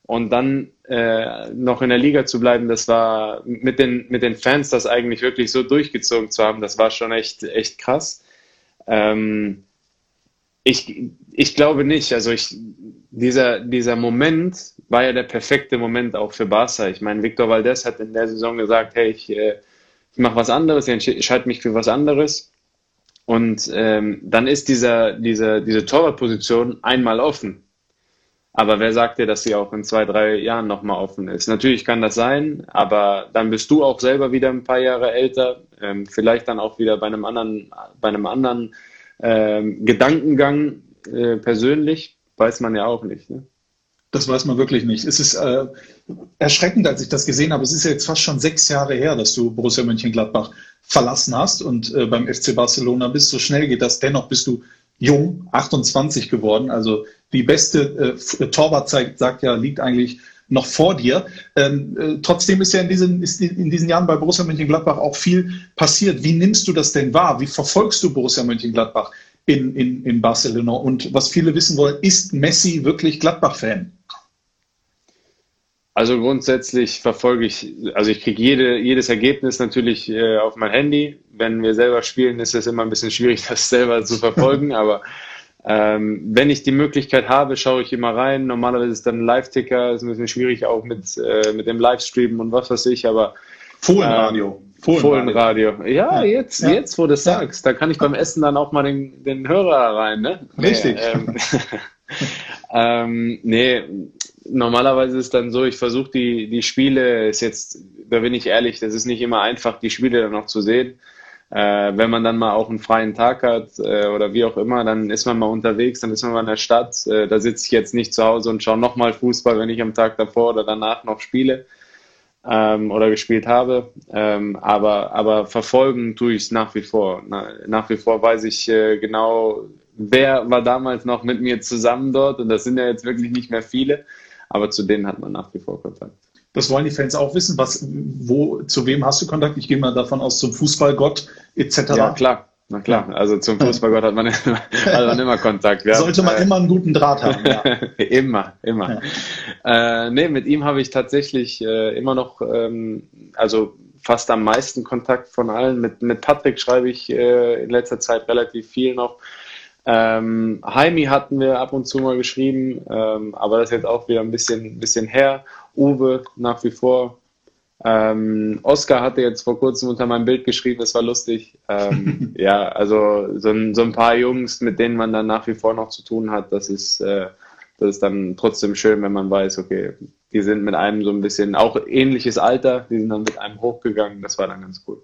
S4: Und dann äh, noch in der Liga zu bleiben, das war mit den, mit den Fans das eigentlich wirklich so durchgezogen zu haben, das war schon echt, echt krass. Ähm, ich, ich glaube nicht. Also ich, dieser, dieser Moment war ja der perfekte Moment auch für Barca. Ich meine, Victor Valdez hat in der Saison gesagt, hey, ich, äh, ich mache was anderes, ich entscheide mich für was anderes. Und ähm, dann ist dieser, dieser, diese Torwartposition einmal offen. Aber wer sagt dir, dass sie auch in zwei, drei Jahren nochmal offen ist? Natürlich kann das sein, aber dann bist du auch selber wieder ein paar Jahre älter, ähm, vielleicht dann auch wieder bei einem anderen, bei einem anderen ähm, Gedankengang äh, persönlich, weiß man ja auch nicht. Ne?
S3: Das weiß man wirklich nicht. Es ist äh, erschreckend, als ich das gesehen habe. Es ist ja jetzt fast schon sechs Jahre her, dass du Borussia Mönchengladbach verlassen hast und äh, beim FC Barcelona bist. So schnell geht das. Dennoch bist du jung, 28 geworden. Also die beste äh, Torwartzeit, sagt ja, liegt eigentlich noch vor dir. Ähm, äh, trotzdem ist ja in diesen, ist in diesen Jahren bei Borussia Mönchengladbach auch viel passiert. Wie nimmst du das denn wahr? Wie verfolgst du Borussia Mönchengladbach in, in, in Barcelona? Und was viele wissen wollen, ist Messi wirklich Gladbach-Fan?
S4: Also grundsätzlich verfolge ich, also ich kriege jede, jedes Ergebnis natürlich äh, auf mein Handy. Wenn wir selber spielen, ist es immer ein bisschen schwierig, das selber zu verfolgen, aber ähm, wenn ich die Möglichkeit habe, schaue ich immer rein. Normalerweise ist dann ein Live-Ticker, ist ein bisschen schwierig auch mit, äh, mit dem Livestream und was weiß ich, aber
S3: Fohlenradio.
S4: Ähm, Fohlenradio. Ja, jetzt, ja. jetzt, wo du ja. sagst, da kann ich beim Essen dann auch mal den, den Hörer rein, ne?
S3: Richtig.
S4: Nee, ähm, ähm, nee, normalerweise ist dann so, ich versuche die, die Spiele, ist jetzt, da bin ich ehrlich, das ist nicht immer einfach, die Spiele dann noch zu sehen. Äh, wenn man dann mal auch einen freien Tag hat äh, oder wie auch immer, dann ist man mal unterwegs, dann ist man mal in der Stadt. Äh, da sitze ich jetzt nicht zu Hause und schaue nochmal Fußball, wenn ich am Tag davor oder danach noch spiele ähm, oder gespielt habe. Ähm, aber, aber verfolgen tue ich es nach wie vor. Na, nach wie vor weiß ich äh, genau, wer war damals noch mit mir zusammen dort und das sind ja jetzt wirklich nicht mehr viele, aber zu denen hat man nach wie vor Kontakt.
S3: Das wollen die Fans auch wissen. Was, wo, zu wem hast du Kontakt? Ich gehe mal davon aus, zum Fußballgott etc.
S4: Ja, klar. Na klar, also zum Fußballgott hat man, immer, hat man immer Kontakt.
S3: Wir Sollte man äh, immer einen guten Draht haben. Ja.
S4: immer, immer. Ja. Äh, nee, mit ihm habe ich tatsächlich äh, immer noch, ähm, also fast am meisten Kontakt von allen. Mit, mit Patrick schreibe ich äh, in letzter Zeit relativ viel noch. Ähm, Heimi hatten wir ab und zu mal geschrieben, ähm, aber das ist jetzt auch wieder ein bisschen, bisschen her. Uwe nach wie vor. Ähm, Oscar hatte jetzt vor kurzem unter meinem Bild geschrieben, das war lustig. Ähm, ja, also so ein, so ein, paar Jungs, mit denen man dann nach wie vor noch zu tun hat, das ist, äh, das ist dann trotzdem schön, wenn man weiß, okay, die sind mit einem so ein bisschen, auch ähnliches Alter, die sind dann mit einem hochgegangen, das war dann ganz cool.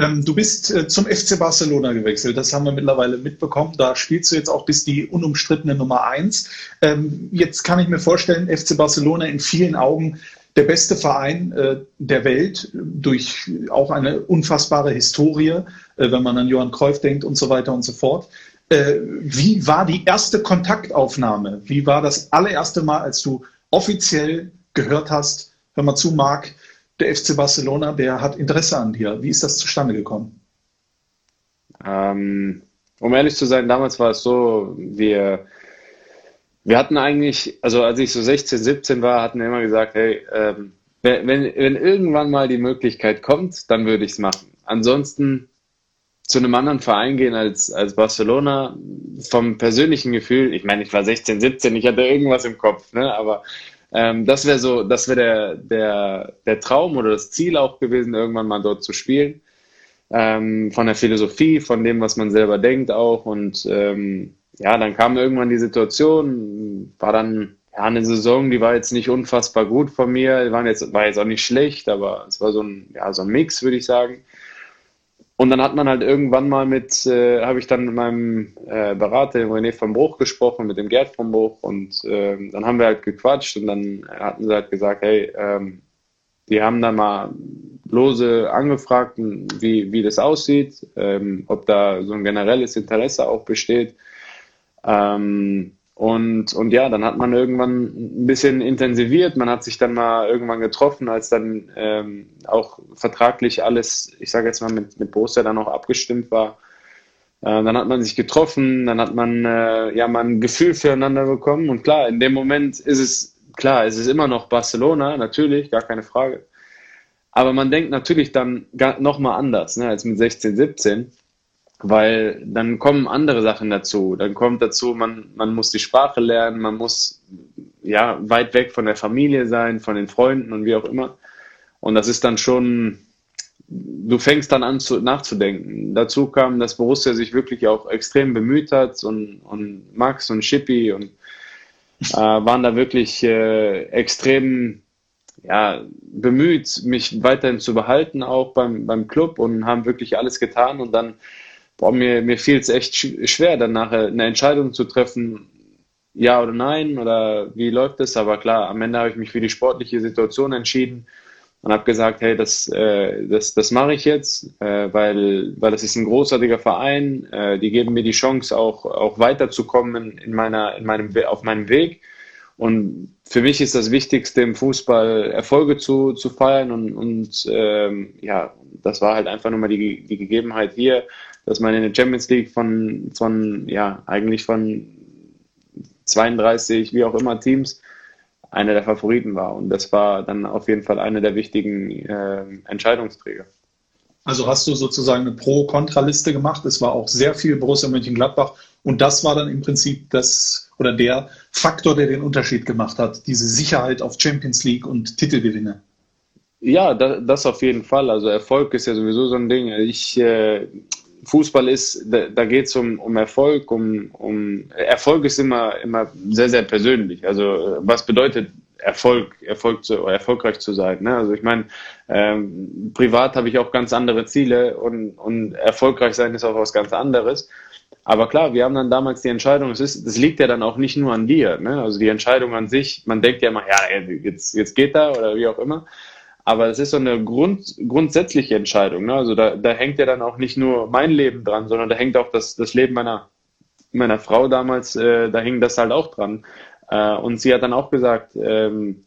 S3: Ähm, du bist äh, zum FC Barcelona gewechselt, das haben wir mittlerweile mitbekommen. Da spielst du jetzt auch bis die unumstrittene Nummer eins. Ähm, jetzt kann ich mir vorstellen, FC Barcelona in vielen Augen der beste Verein äh, der Welt durch auch eine unfassbare Historie, äh, wenn man an Johann Cruyff denkt und so weiter und so fort. Äh, wie war die erste Kontaktaufnahme? Wie war das allererste Mal, als du offiziell gehört hast, hör mal zu, Marc, der FC Barcelona, der hat Interesse an dir. Wie ist das zustande gekommen?
S4: Ähm, um ehrlich zu sein, damals war es so, wir, wir hatten eigentlich, also als ich so 16, 17 war, hatten wir immer gesagt, hey, ähm, wenn, wenn irgendwann mal die Möglichkeit kommt, dann würde ich es machen. Ansonsten zu einem anderen Verein gehen als, als Barcelona, vom persönlichen Gefühl, ich meine, ich war 16, 17, ich hatte irgendwas im Kopf, ne, aber ähm, das wäre so, das wäre der, der, der Traum oder das Ziel auch gewesen, irgendwann mal dort zu spielen. ähm, von der Philosophie, von dem, was man selber denkt auch. Und ähm, ja, dann kam irgendwann die Situation, war dann ja, eine Saison, die war jetzt nicht unfassbar gut von mir, die waren jetzt, war jetzt auch nicht schlecht, aber es war so ein, ja, so ein Mix, würde ich sagen. Und dann hat man halt irgendwann mal mit, äh, habe ich dann mit meinem äh, Berater, René von Bruch, gesprochen, mit dem Gerd von Bruch und äh, dann haben wir halt gequatscht und dann hatten sie halt gesagt, hey, ähm, die haben da mal lose angefragt, wie, wie das aussieht, ähm, ob da so ein generelles Interesse auch besteht. Ähm, und, und ja, dann hat man irgendwann ein bisschen intensiviert. Man hat sich dann mal irgendwann getroffen, als dann ähm, auch vertraglich alles, ich sage jetzt mal, mit, mit Borussia dann auch abgestimmt war. Äh, dann hat man sich getroffen, dann hat man äh, ja mal ein Gefühl füreinander bekommen. Und klar, in dem Moment ist es, klar, es ist immer noch Barcelona, natürlich, gar keine Frage. Aber man denkt natürlich dann nochmal anders, ne, als mit 16, 17 weil dann kommen andere Sachen dazu. Dann kommt dazu, man, man muss die Sprache lernen, man muss ja weit weg von der Familie sein, von den Freunden und wie auch immer. Und das ist dann schon, du fängst dann an zu, nachzudenken. Dazu kam, dass Borussia sich wirklich auch extrem bemüht hat und, und Max und Schippi und äh, waren da wirklich äh, extrem ja, bemüht, mich weiterhin zu behalten, auch beim, beim Club und haben wirklich alles getan und dann boah, mir, mir fiel es echt schwer, dann nachher eine Entscheidung zu treffen, ja oder nein oder wie läuft es. Aber klar, am Ende habe ich mich für die sportliche Situation entschieden und habe gesagt, hey, das, äh, das, das mache ich jetzt, äh, weil, weil das ist ein großartiger Verein. Äh, die geben mir die Chance, auch, auch weiterzukommen in meiner, in meinem, auf meinem Weg. Und für mich ist das Wichtigste im Fußball, Erfolge zu, zu feiern. Und, und ähm, ja, das war halt einfach nur mal die, die Gegebenheit hier dass man in der Champions League von, von ja, eigentlich von 32, wie auch immer Teams, einer der Favoriten war. Und das war dann auf jeden Fall einer der wichtigen äh, Entscheidungsträger.
S3: Also hast du sozusagen eine Pro-Kontra-Liste gemacht. Es war auch sehr viel Borussia Mönchengladbach. Und das war dann im Prinzip das oder der Faktor, der den Unterschied gemacht hat. Diese Sicherheit auf Champions League und Titelgewinne.
S4: Ja, das, das auf jeden Fall. Also Erfolg ist ja sowieso so ein Ding. Ich, äh, Fußball ist, da, da geht es um, um Erfolg, um, um Erfolg ist immer, immer sehr, sehr persönlich. Also was bedeutet Erfolg, Erfolg zu, erfolgreich zu sein. Ne? Also ich meine, ähm, privat habe ich auch ganz andere Ziele und, und erfolgreich sein ist auch was ganz anderes. Aber klar, wir haben dann damals die Entscheidung, es ist, das liegt ja dann auch nicht nur an dir. Ne? Also die Entscheidung an sich, man denkt ja immer, ja, jetzt, jetzt geht da oder wie auch immer. Aber es ist so eine Grund, grundsätzliche Entscheidung. Ne? Also da, da hängt ja dann auch nicht nur mein Leben dran, sondern da hängt auch das, das Leben meiner, meiner Frau damals, äh, da hing das halt auch dran. Äh, und sie hat dann auch gesagt, ähm,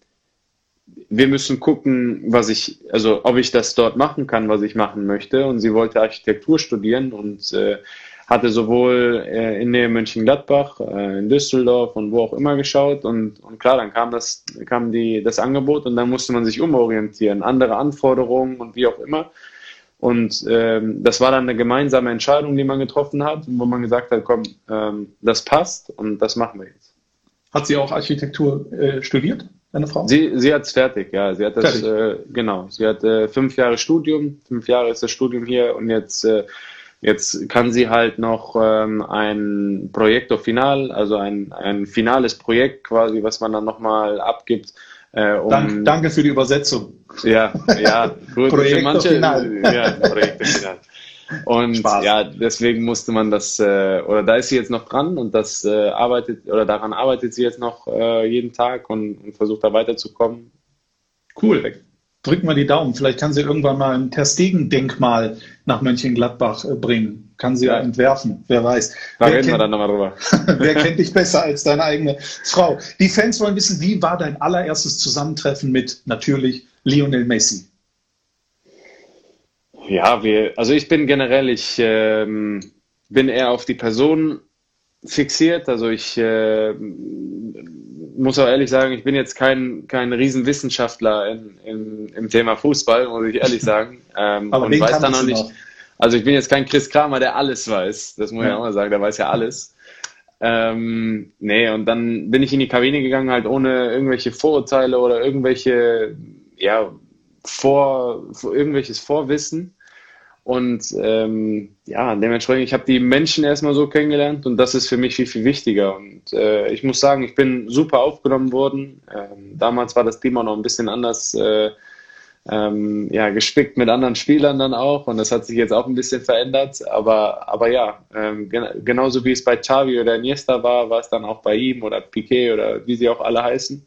S4: wir müssen gucken, was ich, also ob ich das dort machen kann, was ich machen möchte. Und sie wollte Architektur studieren und äh, hatte sowohl äh, in Nähe Mönchengladbach, äh, in Düsseldorf und wo auch immer geschaut und, und klar, dann kam das, kam die, das Angebot und dann musste man sich umorientieren, andere Anforderungen und wie auch immer. Und ähm, das war dann eine gemeinsame Entscheidung, die man getroffen hat, wo man gesagt hat, komm, ähm, das passt und das machen wir jetzt.
S3: Hat sie auch Architektur äh, studiert, deine Frau?
S4: Sie, sie hat es fertig, ja. Sie hat das, äh, genau. Sie hat äh, fünf Jahre Studium, fünf Jahre ist das Studium hier und jetzt äh, Jetzt kann sie halt noch ähm, ein Projekto Final, also ein, ein finales Projekt quasi, was man dann nochmal abgibt.
S3: Äh, um, Dank, danke für die Übersetzung.
S4: Ja, ja, gut. Projekto manche, Final. Ja, Projekto Final. Und Spaß. ja, deswegen musste man das, äh, oder da ist sie jetzt noch dran und das äh, arbeitet, oder daran arbeitet sie jetzt noch äh, jeden Tag und, und versucht da weiterzukommen.
S3: Cool drücken wir die Daumen. Vielleicht kann sie irgendwann mal ein Terstegen-Denkmal nach Mönchengladbach äh, bringen. Kann sie ja entwerfen, wer weiß.
S4: Da
S3: wer
S4: reden kennt, wir dann nochmal drüber.
S3: wer kennt dich besser als deine eigene Frau? Die Fans wollen wissen, wie war dein allererstes Zusammentreffen mit natürlich Lionel Messi?
S4: Ja, wir, also ich bin generell, ich ähm, bin eher auf die Person fixiert. Also ich äh, muss auch ehrlich sagen, ich bin jetzt kein, kein Riesenwissenschaftler in, in, im Thema Fußball, muss ich ehrlich sagen.
S3: Ähm, Aber und weiß dann noch nicht. Noch?
S4: Also ich bin jetzt kein Chris Kramer, der alles weiß. Das muss ja. ich auch mal sagen, der weiß ja alles. Ähm, nee, und dann bin ich in die Kabine gegangen, halt ohne irgendwelche Vorurteile oder irgendwelche, ja, vor, vor irgendwelches Vorwissen Und ähm, ja, dementsprechend, ich habe die Menschen erstmal so kennengelernt und das ist für mich viel, viel wichtiger. Und äh, ich muss sagen, ich bin super aufgenommen worden. Ähm, damals war das auch noch ein bisschen anders äh, ähm, ja, gespickt mit anderen Spielern dann auch und das hat sich jetzt auch ein bisschen verändert. Aber, aber ja, ähm, gen genauso wie es bei Xavi oder Iniesta war, war es dann auch bei ihm oder Piquet oder wie sie auch alle heißen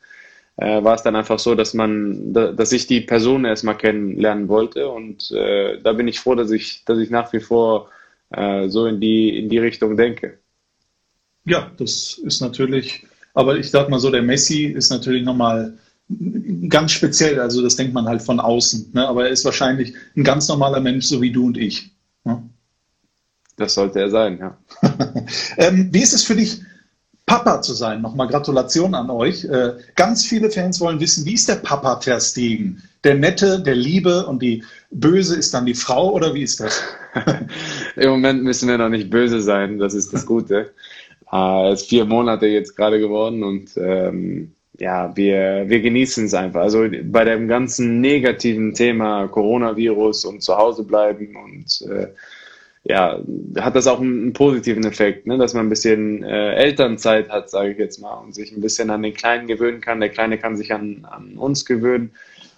S4: äh, war es dann einfach so, dass man, da, dass ich die Person erstmal kennenlernen wollte und äh, da bin ich froh, dass ich, dass ich nach wie vor äh, so in die, in die Richtung denke.
S3: Ja, das ist natürlich, aber ich sag mal so, der Messi ist natürlich nochmal ganz speziell, also das denkt man halt von außen, ne? aber er ist wahrscheinlich ein ganz normaler Mensch, so wie du und ich.
S4: Ne? Das sollte er sein, ja.
S3: ähm, wie ist es für dich, Papa zu sein. Nochmal Gratulation an euch. Äh, ganz viele Fans wollen wissen, wie ist der Papa Ter Stegen? Der Nette, der Liebe und die Böse ist dann die Frau oder wie ist das?
S4: Im Moment müssen wir noch nicht böse sein, das ist das Gute. Er ist vier Monate jetzt gerade geworden und ähm, ja, wir, wir genießen es einfach. Also bei dem ganzen negativen Thema Coronavirus und zu Hause bleiben und äh, ja, hat das auch einen, positiven Effekt, ne? dass man ein bisschen äh, Elternzeit hat, sage ich jetzt mal, und sich ein bisschen an den Kleinen gewöhnen kann. Der Kleine kann sich an, an uns gewöhnen.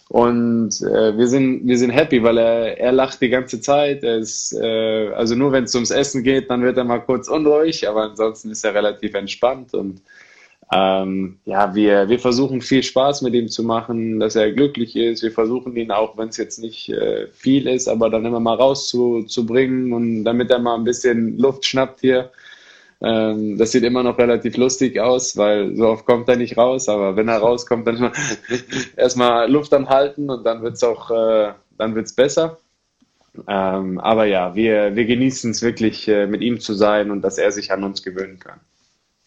S4: Und äh, wir sind wir sind happy, weil er er lacht die ganze Zeit. Er ist äh, also nur wenn es ums Essen geht, dann wird er mal kurz unruhig, aber ansonsten ist er relativ entspannt und ähm, ja, wir, wir versuchen viel Spaß mit ihm zu machen, dass er glücklich ist. Wir versuchen ihn auch, wenn es jetzt nicht äh, viel ist, aber dann immer mal rauszubringen und damit er mal ein bisschen Luft schnappt hier. Ähm, das sieht immer noch relativ lustig aus, weil so oft kommt er nicht raus, aber wenn er rauskommt, dann erstmal Luft anhalten und dann wird es auch, äh, dann wird's besser. Ähm, aber ja, wir, wir genießen es wirklich, äh, mit ihm zu sein und dass er sich an uns gewöhnen kann.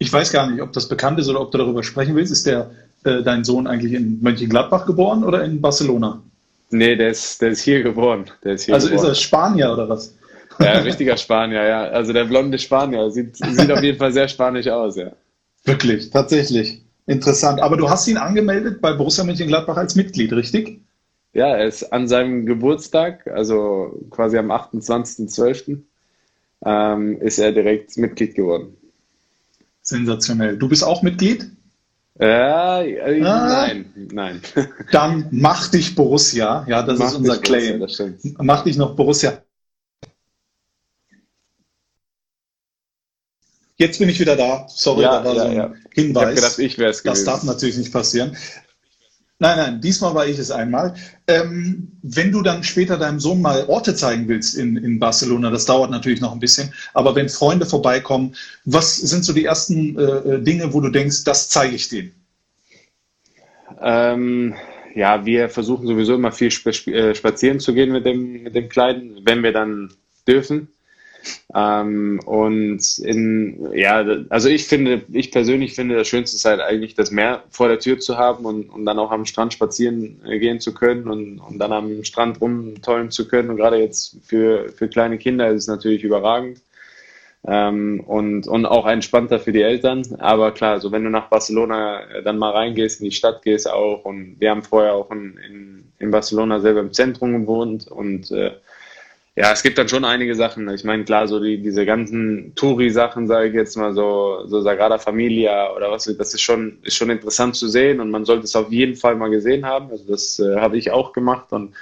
S3: Ich weiß gar nicht, ob das bekannt ist oder ob du darüber sprechen willst. Ist der äh, dein Sohn eigentlich in Mönchengladbach geboren oder in Barcelona?
S4: Nee, der ist, der ist hier geboren. Ist hier
S3: also
S4: geboren.
S3: ist er Spanier oder was?
S4: Ja, richtiger Spanier, ja. Also der blonde Spanier. Sieht, sieht auf jeden Fall sehr spanisch aus, ja.
S3: Wirklich, tatsächlich. Interessant. Aber du hast ihn angemeldet bei Borussia Mönchengladbach als Mitglied, richtig?
S4: Ja, er ist an seinem Geburtstag, also quasi am 28.12., ähm, ist er direkt Mitglied geworden.
S3: Sensationell. Du bist auch Mitglied?
S4: Ja, äh, ah, nein, nein.
S3: Dann mach dich Borussia. Ja, das mach ist unser Claim. Borussia, mach dich noch Borussia. Jetzt bin ich wieder da. Sorry,
S4: ja, da war ja, so ein
S3: ja. Hinweis.
S4: Ich gedacht, ich
S3: Das darf natürlich nicht passieren. Nein, nein, diesmal war ich es einmal. Ähm, wenn du dann später deinem Sohn mal Orte zeigen willst in, in Barcelona, das dauert natürlich noch ein bisschen, aber wenn Freunde vorbeikommen, was sind so die ersten äh, äh Dinge, wo du denkst, das zeige ich denen?
S4: Ähm, ja, wir versuchen sowieso immer viel äh, spazieren zu gehen mit dem, mit dem Kleinen, wenn wir dann dürfen. Ähm, und in, ja, also ich finde, ich persönlich finde, das Schönste ist halt eigentlich, das Meer vor der Tür zu haben und, und dann auch am Strand spazieren äh, gehen zu können und, und dann am Strand rumtollen zu können. Und gerade jetzt für, für kleine Kinder ist es natürlich überragend. Ähm, und, und auch entspannter für die Eltern. Aber klar, so wenn du nach Barcelona äh, dann mal reingehst, in die Stadt gehst auch und wir haben vorher auch in, in, in Barcelona selber im Zentrum gewohnt und äh, ja, es gibt dann schon einige Sachen. Ich meine, klar, so die, diese ganzen Touri-Sachen, sage ich jetzt mal so, so Sagrada Familia oder was, das ist schon, ist schon interessant zu sehen und man sollte es auf jeden Fall mal gesehen haben. Also das äh, habe ich auch gemacht und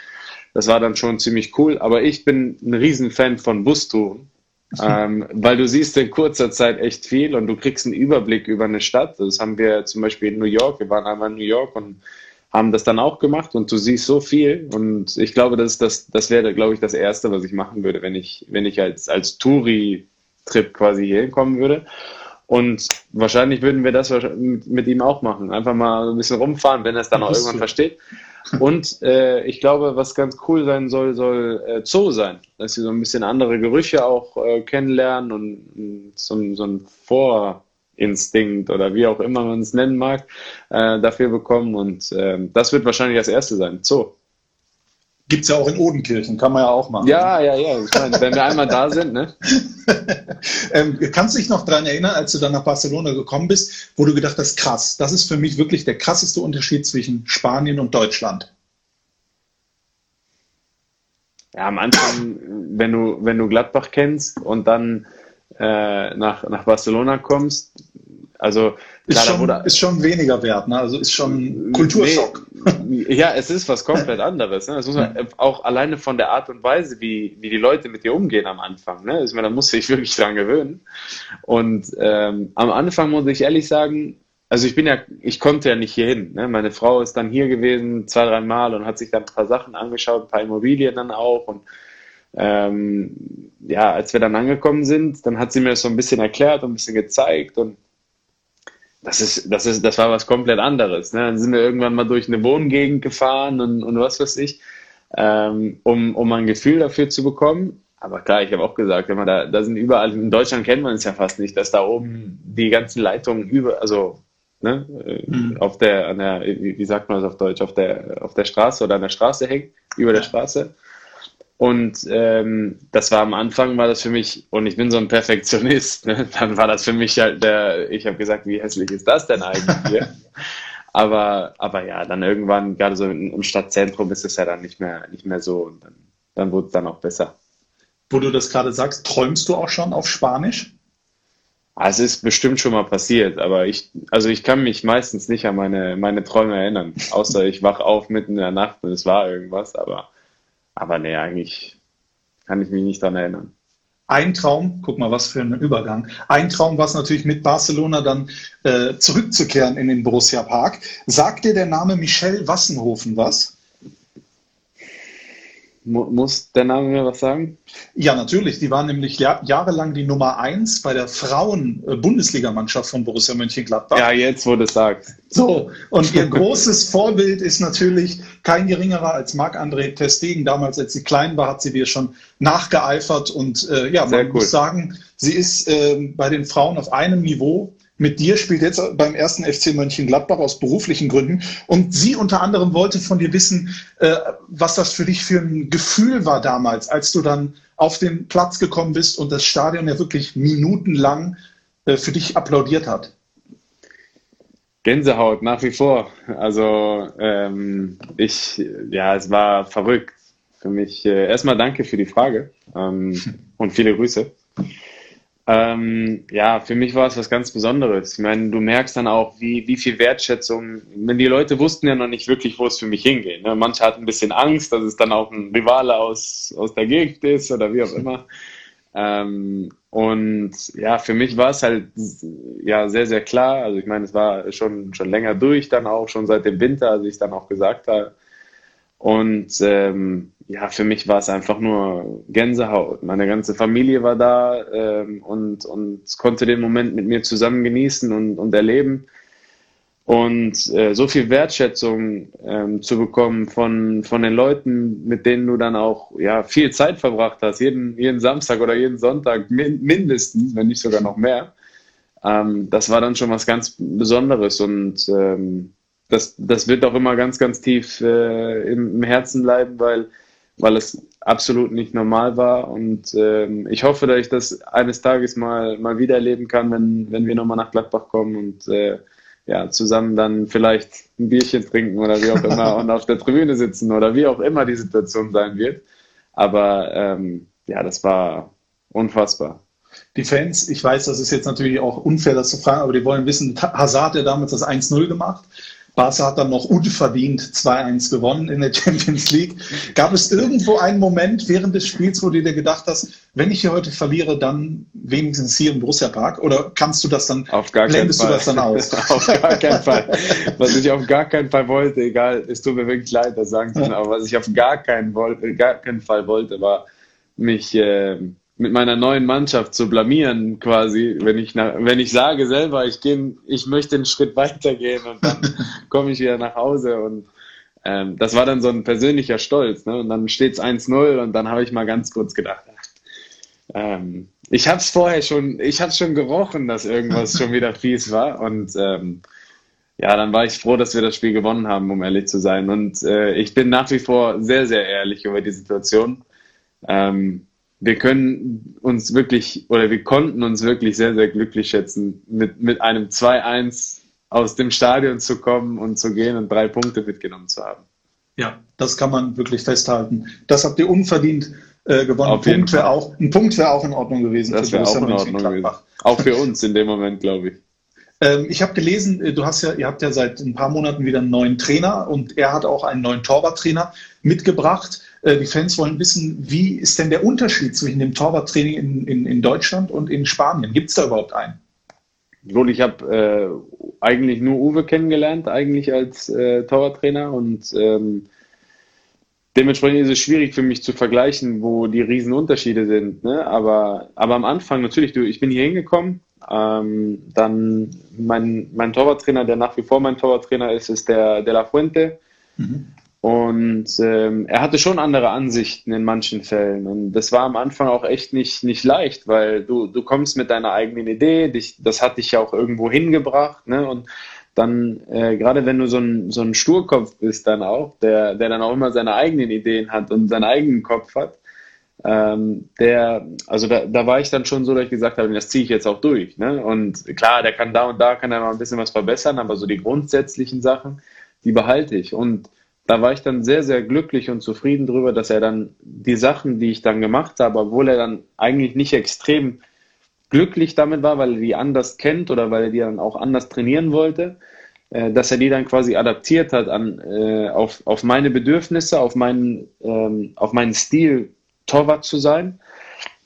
S4: das war dann schon ziemlich cool. Aber ich bin ein Riesenfan von Bustouren, ähm, weil du siehst in kurzer Zeit echt viel und du kriegst einen Überblick über eine Stadt. Das haben wir zum Beispiel in New York. Wir waren einmal in New York und haben das dann auch gemacht und du siehst so viel und ich glaube, das, das, das wäre, glaube ich, das Erste, was ich machen würde, wenn ich, wenn ich als, als Touri-Trip quasi hier hinkommen würde. Und wahrscheinlich würden wir das mit, ihm auch machen. Einfach mal ein bisschen rumfahren, wenn er es dann auch irgendwann versteht. Und äh, ich glaube, was ganz cool sein soll, soll äh, Zoo sein. Dass sie so ein bisschen andere Gerüche auch äh, kennenlernen und, und so, so ein Vor- Instinkt oder wie auch immer man es nennen mag, äh, dafür bekommen. Und äh, das wird wahrscheinlich das erste sein. So.
S3: Gibt es ja auch in Odenkirchen, kann man ja auch machen.
S4: Ja, ja, ja. Ich meine, wenn wir einmal da sind, ne?
S3: ähm, kannst du dich noch daran erinnern, als du dann nach Barcelona gekommen bist, wo du gedacht hast, krass, das ist für mich wirklich der krasseste Unterschied zwischen Spanien und Deutschland?
S4: ja, am Anfang, wenn du, wenn du Gladbach kennst und dann äh, nach, nach Barcelona kommst, also
S3: ist, schon, ist schon weniger wert, ne? Also ist schon Kulturschock.
S4: Nee, ja, es ist was komplett anderes. Ne? Das muss man auch alleine von der Art und Weise, wie, wie die Leute mit dir umgehen am Anfang. Ne? Also, da muss ich wirklich dran gewöhnen. Und ähm, am Anfang muss ich ehrlich sagen, also ich bin ja, ich konnte ja nicht hier hin. Ne? Meine Frau ist dann hier gewesen zwei, drei Mal und hat sich dann ein paar Sachen angeschaut, ein paar Immobilien dann auch. Und ähm, ja, als wir dann angekommen sind, dann hat sie mir das so ein bisschen erklärt und ein bisschen gezeigt und das ist, das ist, das war was komplett anderes. Ne? Dann sind wir irgendwann mal durch eine Wohngegend gefahren und, und was weiß ich, ähm, um, um ein Gefühl dafür zu bekommen. Aber klar, ich habe auch gesagt, wenn man da, da sind überall, in Deutschland kennt man es ja fast nicht, dass da oben die ganzen Leitungen über, also ne, mhm. auf der, an der, wie, wie sagt man das auf Deutsch, auf der, auf der Straße oder an der Straße hängt, über der Straße. Und ähm, das war am Anfang, war das für mich, und ich bin so ein Perfektionist, ne? dann war das für mich halt der, ich habe gesagt, wie hässlich ist das denn eigentlich hier? aber, aber ja, dann irgendwann, gerade so im Stadtzentrum ist es ja dann nicht mehr, nicht mehr so und dann, dann wurde es dann auch besser.
S3: Wo du das gerade sagst, träumst du auch schon auf Spanisch?
S4: Ah, es ist bestimmt schon mal passiert, aber ich, also ich kann mich meistens nicht an meine, meine Träume erinnern, außer ich wach auf mitten in der Nacht und es war irgendwas, aber aber nee, eigentlich kann ich mich nicht daran erinnern.
S3: Ein Traum, guck mal, was für ein Übergang. Ein Traum war es natürlich mit Barcelona dann äh, zurückzukehren in den Borussia Park. Sagt dir der Name Michel Wassenhofen was?
S4: Muss der Name mir was sagen?
S3: Ja, natürlich. Die waren nämlich jahrelang die Nummer eins bei der Frauen-Bundesligamannschaft von Borussia Mönchengladbach.
S4: Ja, jetzt, wo du es sagst.
S3: So, und ihr großes Vorbild ist natürlich kein geringerer als Marc-André Testegen. Damals, als sie klein war, hat sie dir schon nachgeeifert. Und äh, ja, man cool. muss sagen, sie ist äh, bei den Frauen auf einem Niveau mit dir, spielt jetzt beim ersten FC Mönchengladbach aus beruflichen Gründen. Und sie unter anderem wollte von dir wissen, äh, was das für dich für ein Gefühl war damals, als du dann auf den Platz gekommen bist und das Stadion ja wirklich minutenlang äh, für dich applaudiert hat.
S4: Gänsehaut nach wie vor. Also ähm, ich, ja, es war verrückt für mich. Äh, erstmal danke für die Frage ähm, und viele Grüße. Ähm, ja, für mich war es was ganz Besonderes. Ich meine, du merkst dann auch, wie, wie viel Wertschätzung, wenn die Leute wussten ja noch nicht wirklich, wo es für mich hingeht. Ne? Manche hatten ein bisschen Angst, dass es dann auch ein Rivale aus, aus der Gegend ist oder wie auch immer. Ähm, und ja, für mich war es halt ja sehr, sehr klar. Also ich meine, es war schon, schon länger durch dann auch, schon seit dem Winter, als ich dann auch gesagt habe. Und ähm, ja, für mich war es einfach nur Gänsehaut. Meine ganze Familie war da ähm, und, und konnte den Moment mit mir zusammen genießen und, und erleben. Und äh, so viel Wertschätzung ähm, zu bekommen von, von den Leuten, mit denen du dann auch ja, viel Zeit verbracht hast, jeden, jeden Samstag oder jeden Sonntag min mindestens, wenn nicht sogar noch mehr, ähm, das war dann schon was ganz Besonderes. Und ähm, das, das wird auch immer ganz, ganz tief äh, im, im Herzen bleiben, weil weil es absolut nicht normal war. Und ähm, ich hoffe, dass ich das eines Tages mal, mal wieder erleben kann, wenn, wenn wir nochmal nach Gladbach kommen und äh, ja, zusammen dann vielleicht ein Bierchen trinken oder wie auch immer und auf der Tribüne sitzen oder wie auch immer die Situation sein wird. Aber ähm, ja, das war unfassbar.
S3: Die Fans, ich weiß, das ist jetzt natürlich auch unfair, das zu fragen, aber die wollen wissen, Hazard hat ja damals das 1-0 gemacht. Barca hat dann noch unverdient 2-1 gewonnen in der Champions League. Gab es irgendwo einen Moment während des Spiels, wo du dir gedacht hast, wenn ich hier heute verliere, dann wenigstens hier im Borussia Park? Oder kannst du das dann,
S4: auf gar blendest
S3: keinen du das dann aus?
S4: auf gar keinen Fall. Was ich auf gar keinen Fall wollte, egal, es tut mir wirklich leid, das sagen zu müssen, aber was ich auf gar keinen, gar keinen Fall wollte, war mich... Äh, mit meiner neuen Mannschaft zu blamieren, quasi, wenn ich nach, wenn ich sage selber, ich gehe, ich möchte einen Schritt weitergehen und dann komme ich wieder nach Hause und ähm, das war dann so ein persönlicher Stolz, ne? Und dann steht es 1-0 und dann habe ich mal ganz kurz gedacht, ähm, ich habe es vorher schon, ich habe schon gerochen, dass irgendwas schon wieder fies war und ähm, ja, dann war ich froh, dass wir das Spiel gewonnen haben, um ehrlich zu sein. Und äh, ich bin nach wie vor sehr, sehr ehrlich über die Situation. Ähm, wir können uns wirklich oder wir konnten uns wirklich sehr, sehr glücklich schätzen, mit, mit einem 2-1 aus dem Stadion zu kommen und zu gehen und drei Punkte mitgenommen zu haben.
S3: Ja, das kann man wirklich festhalten. Das habt ihr unverdient äh, gewonnen. Auf ein Punkt wäre auch, wär auch in Ordnung gewesen.
S4: Das wäre auch in Ordnung gewesen. Auch für uns in dem Moment, glaube ich.
S3: Ähm, ich habe gelesen, äh, du hast ja, ihr habt ja seit ein paar Monaten wieder einen neuen Trainer und er hat auch einen neuen Torwarttrainer mitgebracht. Äh, die Fans wollen wissen, wie ist denn der Unterschied zwischen dem Torwarttraining in, in, in Deutschland und in Spanien? Gibt es da überhaupt einen?
S4: Gut, ich habe äh, eigentlich nur Uwe kennengelernt, eigentlich als äh, Torwarttrainer und ähm, dementsprechend ist es schwierig für mich zu vergleichen, wo die Riesenunterschiede sind. Ne? Aber, aber am Anfang natürlich, du, ich bin hier hingekommen, ähm, dann mein, mein Torwarttrainer, der nach wie vor mein Torwarttrainer ist, ist der De La Fuente. Mhm. Und ähm, er hatte schon andere Ansichten in manchen Fällen. Und das war am Anfang auch echt nicht, nicht leicht, weil du, du kommst mit deiner eigenen Idee, dich, das hat dich ja auch irgendwo hingebracht. Ne? Und dann, äh, gerade wenn du so ein, so ein Sturkopf bist, dann auch, der, der dann auch immer seine eigenen Ideen hat und seinen eigenen Kopf hat, ähm, der, also da, da war ich dann schon so, dass ich gesagt habe, das ziehe ich jetzt auch durch. Ne? Und klar, der kann da und da, kann er mal ein bisschen was verbessern, aber so die grundsätzlichen Sachen, die behalte ich. Und da war ich dann sehr, sehr glücklich und zufrieden darüber, dass er dann die Sachen, die ich dann gemacht habe, obwohl er dann eigentlich nicht extrem glücklich damit war, weil er die anders kennt oder weil er die dann auch anders trainieren wollte, äh, dass er die dann quasi adaptiert hat an, äh, auf, auf meine Bedürfnisse, auf meinen, ähm, auf meinen Stil, Torwart zu sein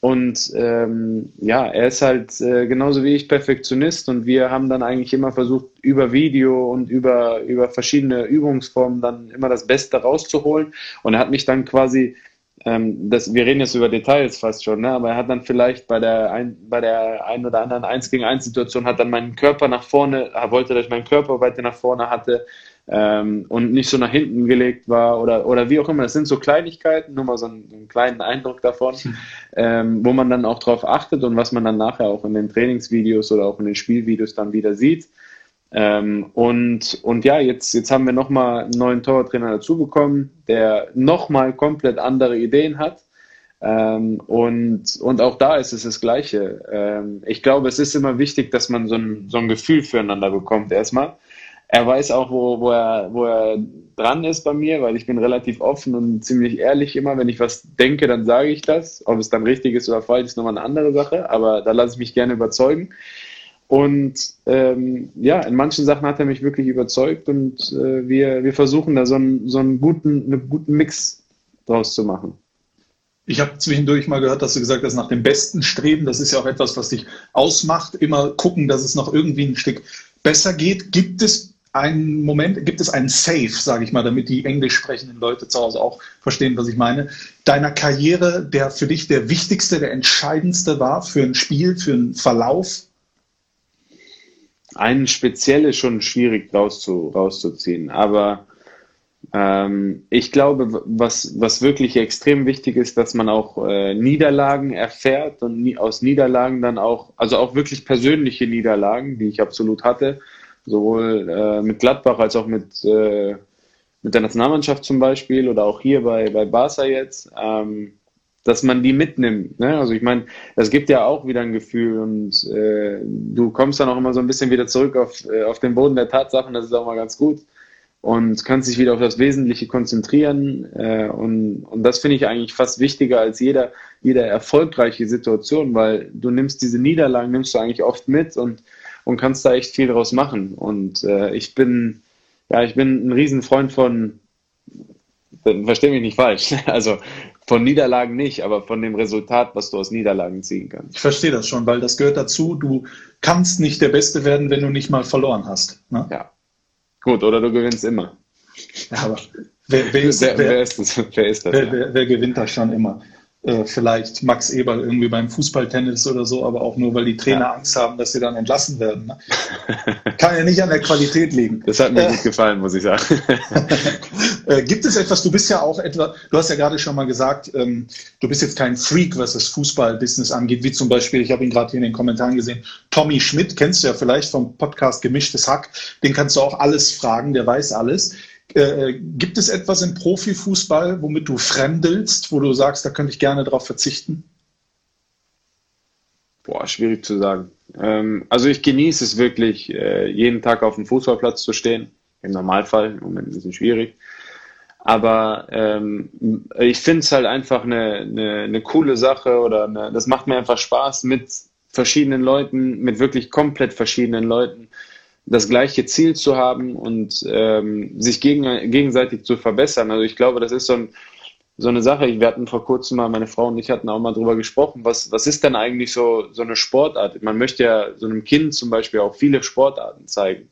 S4: und ähm, ja, er ist halt äh, genauso wie ich Perfektionist und wir haben dann eigentlich immer versucht, über Video und über, über verschiedene Übungsformen dann immer das Beste rauszuholen. Und er hat mich dann quasi, ähm, das, wir reden jetzt über Details fast schon, ne? aber er hat dann vielleicht bei der ein, bei der ein oder anderen 1 gegen 1 Situation hat dann meinen Körper nach vorne, er wollte, dass ich meinen Körper weiter nach vorne hatte ähm, und nicht so nach hinten gelegt war oder, oder wie auch immer. Das sind so Kleinigkeiten, nur mal so einen, einen kleinen Eindruck davon, ähm, wo man dann auch drauf achtet und was man dann nachher auch in den Trainingsvideos oder auch in den Spielvideos dann wieder sieht. Ähm, und, und ja, jetzt, jetzt haben wir nochmal einen neuen Torwarttrainer dazu bekommen, der nochmal komplett andere Ideen hat. Ähm, und, und auch da ist es das Gleiche. Ähm, ich glaube, es ist immer wichtig, dass man so ein, so ein Gefühl füreinander bekommt erstmal er weiß auch, wo, wo, er, wo er dran ist bei mir, weil ich bin relativ offen und ziemlich ehrlich immer. Wenn ich was denke, dann sage ich das. Ob es dann richtig ist oder falsch, ist nochmal eine andere Sache, aber da lasse ich mich gerne überzeugen. Und ähm, ja, in manchen Sachen hat er mich wirklich überzeugt und äh, wir, wir versuchen da so einen, so einen guten, einen guten Mix draus zu machen.
S3: Ich habe zwischendurch mal gehört, dass du gesagt hast, nach dem Besten streben, das ist ja auch etwas, was dich ausmacht, immer gucken, dass es noch irgendwie ein Stück besser geht. Gibt es einen Moment, gibt es einen Safe, sage ich mal, damit die englisch sprechenden Leute zu Hause auch verstehen, was ich meine, deiner Karriere, der für dich der wichtigste, der entscheidendste war für ein Spiel, für einen Verlauf?
S4: Einen speziell ist schon schwierig rauszu, rauszuziehen, aber ähm, ich glaube, was, was wirklich extrem wichtig ist, dass man auch äh, Niederlagen erfährt und aus Niederlagen dann auch, also auch wirklich persönliche Niederlagen, die ich absolut hatte, sowohl äh, mit Gladbach als auch mit, äh, mit der Nationalmannschaft zum Beispiel oder auch hier bei, bei Barca jetzt, ähm, dass man die mitnimmt. Ne? Also ich meine, es gibt ja auch wieder ein Gefühl und äh, du kommst dann auch immer so ein bisschen wieder zurück auf, äh, auf den Boden der Tatsachen, das ist auch mal ganz gut und kannst dich wieder auf das Wesentliche konzentrieren äh, und, und das finde ich eigentlich fast wichtiger als jeder, jeder erfolgreiche Situation, weil du nimmst diese Niederlagen, nimmst du eigentlich oft mit und und kannst da echt viel draus machen. Und äh, ich bin, ja, ich bin ein Riesenfreund von, verstehe mich nicht falsch, also von Niederlagen nicht, aber von dem Resultat, was du aus Niederlagen ziehen kannst.
S3: Ich verstehe das schon, weil das gehört dazu. Du kannst nicht der Beste werden, wenn du nicht mal verloren hast.
S4: Ne? Ja. Gut, oder du gewinnst immer.
S3: Ja, aber wer, wer, ist, wer, wer, ist, das? Wer, ist das? Wer, wer gewinnt da schon immer? Äh, vielleicht Max Eberl irgendwie beim Fußballtennis oder so, aber auch nur, weil die Trainer ja. Angst haben, dass sie dann entlassen werden. Ne? Kann ja nicht an der Qualität liegen.
S4: Das hat mir äh, gut gefallen, muss ich sagen.
S3: äh, gibt es etwas, du bist ja auch etwa, du hast ja gerade schon mal gesagt, ähm, du bist jetzt kein Freak, was das Fußballbusiness angeht, wie zum Beispiel, ich habe ihn gerade hier in den Kommentaren gesehen, Tommy Schmidt, kennst du ja vielleicht vom Podcast Gemischtes Hack, den kannst du auch alles fragen, der weiß alles. Äh, gibt es etwas im Profifußball, womit du fremdelst, wo du sagst, da könnte ich gerne darauf verzichten?
S4: Boah, schwierig zu sagen. Ähm, also ich genieße es wirklich, äh, jeden Tag auf dem Fußballplatz zu stehen. Im Normalfall, im Moment ein bisschen schwierig. Aber ähm, ich finde es halt einfach eine, eine, eine coole Sache oder eine, das macht mir einfach Spaß mit verschiedenen Leuten, mit wirklich komplett verschiedenen Leuten das gleiche Ziel zu haben und ähm, sich gegen, gegenseitig zu verbessern. Also ich glaube, das ist so, ein, so eine Sache. Wir hatten vor kurzem mal, meine Frau und ich hatten auch mal drüber gesprochen, was, was ist denn eigentlich so, so eine Sportart? Man möchte ja so einem Kind zum Beispiel auch viele Sportarten zeigen.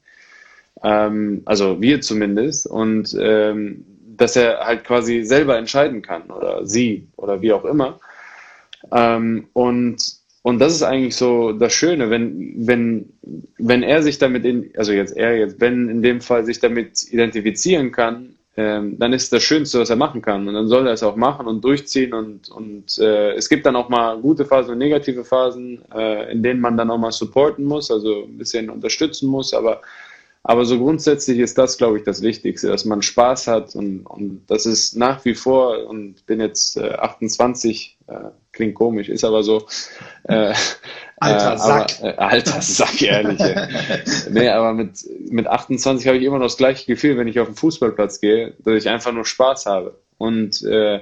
S4: Ähm, also wir zumindest. Und ähm, dass er halt quasi selber entscheiden kann oder sie oder wie auch immer. Ähm, und und das ist eigentlich so das Schöne, wenn, wenn, wenn er sich damit, in, also jetzt er jetzt, wenn in dem Fall sich damit identifizieren kann, ähm, dann ist das Schönste, was er machen kann. Und dann soll er es auch machen und durchziehen. Und, und äh, es gibt dann auch mal gute Phasen und negative Phasen, äh, in denen man dann auch mal supporten muss, also ein bisschen unterstützen muss. Aber aber so grundsätzlich ist das, glaube ich, das Wichtigste, dass man Spaß hat und, und das ist nach wie vor, und bin jetzt äh, 28, äh, klingt komisch, ist aber so. Äh,
S3: alter äh, Sack.
S4: Aber, äh, alter Sack, ehrlich. nee, aber mit, mit 28 habe ich immer noch das gleiche Gefühl, wenn ich auf den Fußballplatz gehe, dass ich einfach nur Spaß habe. Und äh,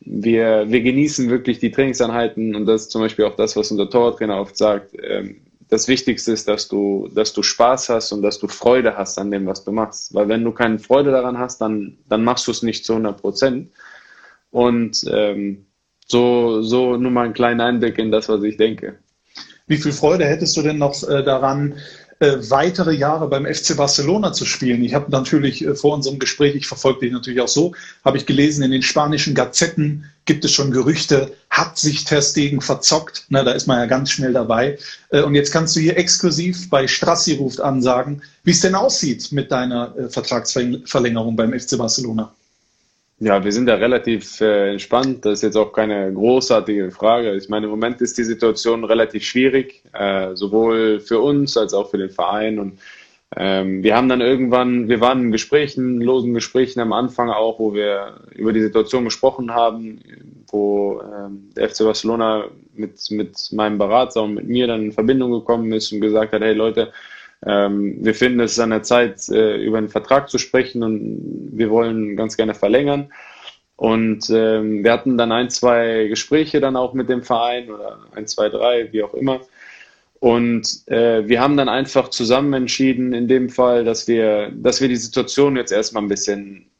S4: wir, wir genießen wirklich die Trainingseinheiten und das ist zum Beispiel auch das, was unser Torwarttrainer oft sagt. Ähm, das Wichtigste ist, dass du, dass du Spaß hast und dass du Freude hast an dem, was du machst. Weil wenn du keine Freude daran hast, dann, dann machst du es nicht zu 100 Prozent. Und ähm, so, so nur mal einen kleinen Einblick in das, was ich denke.
S3: Wie viel Freude hättest du denn noch äh, daran, äh, weitere Jahre beim FC Barcelona zu spielen. Ich habe natürlich äh, vor unserem Gespräch, ich verfolge dich natürlich auch so, habe ich gelesen, in den spanischen Gazetten gibt es schon Gerüchte, hat sich Ter verzockt. Na, da ist man ja ganz schnell dabei. Und jetzt kannst du hier exklusiv bei Strassi ruft an sagen, wie es denn aussieht mit deiner Vertragsverlängerung beim FC Barcelona.
S4: Ja, wir sind da relativ äh, entspannt. Das ist jetzt auch keine großartige Frage. Ich meine, im Moment ist die Situation relativ schwierig, äh, sowohl für uns als auch für den Verein. Und ähm, wir haben dann irgendwann, wir waren in Gesprächen, losen Gesprächen am Anfang auch, wo wir über die Situation gesprochen haben, wo ähm, der FC Barcelona mit, mit meinem Berater und mit mir dann in Verbindung gekommen ist und gesagt hat, hey Leute, ähm, wir finden, es ist an der Zeit, äh, über einen Vertrag zu sprechen und wir wollen ganz gerne verlängern. Und ähm, wir hatten dann ein, zwei Gespräche dann auch mit dem Verein oder ein, zwei, drei, wie auch immer. Und äh, wir haben dann einfach zusammen entschieden, in dem Fall, dass wir, dass wir die Situation jetzt erstmal ein bisschen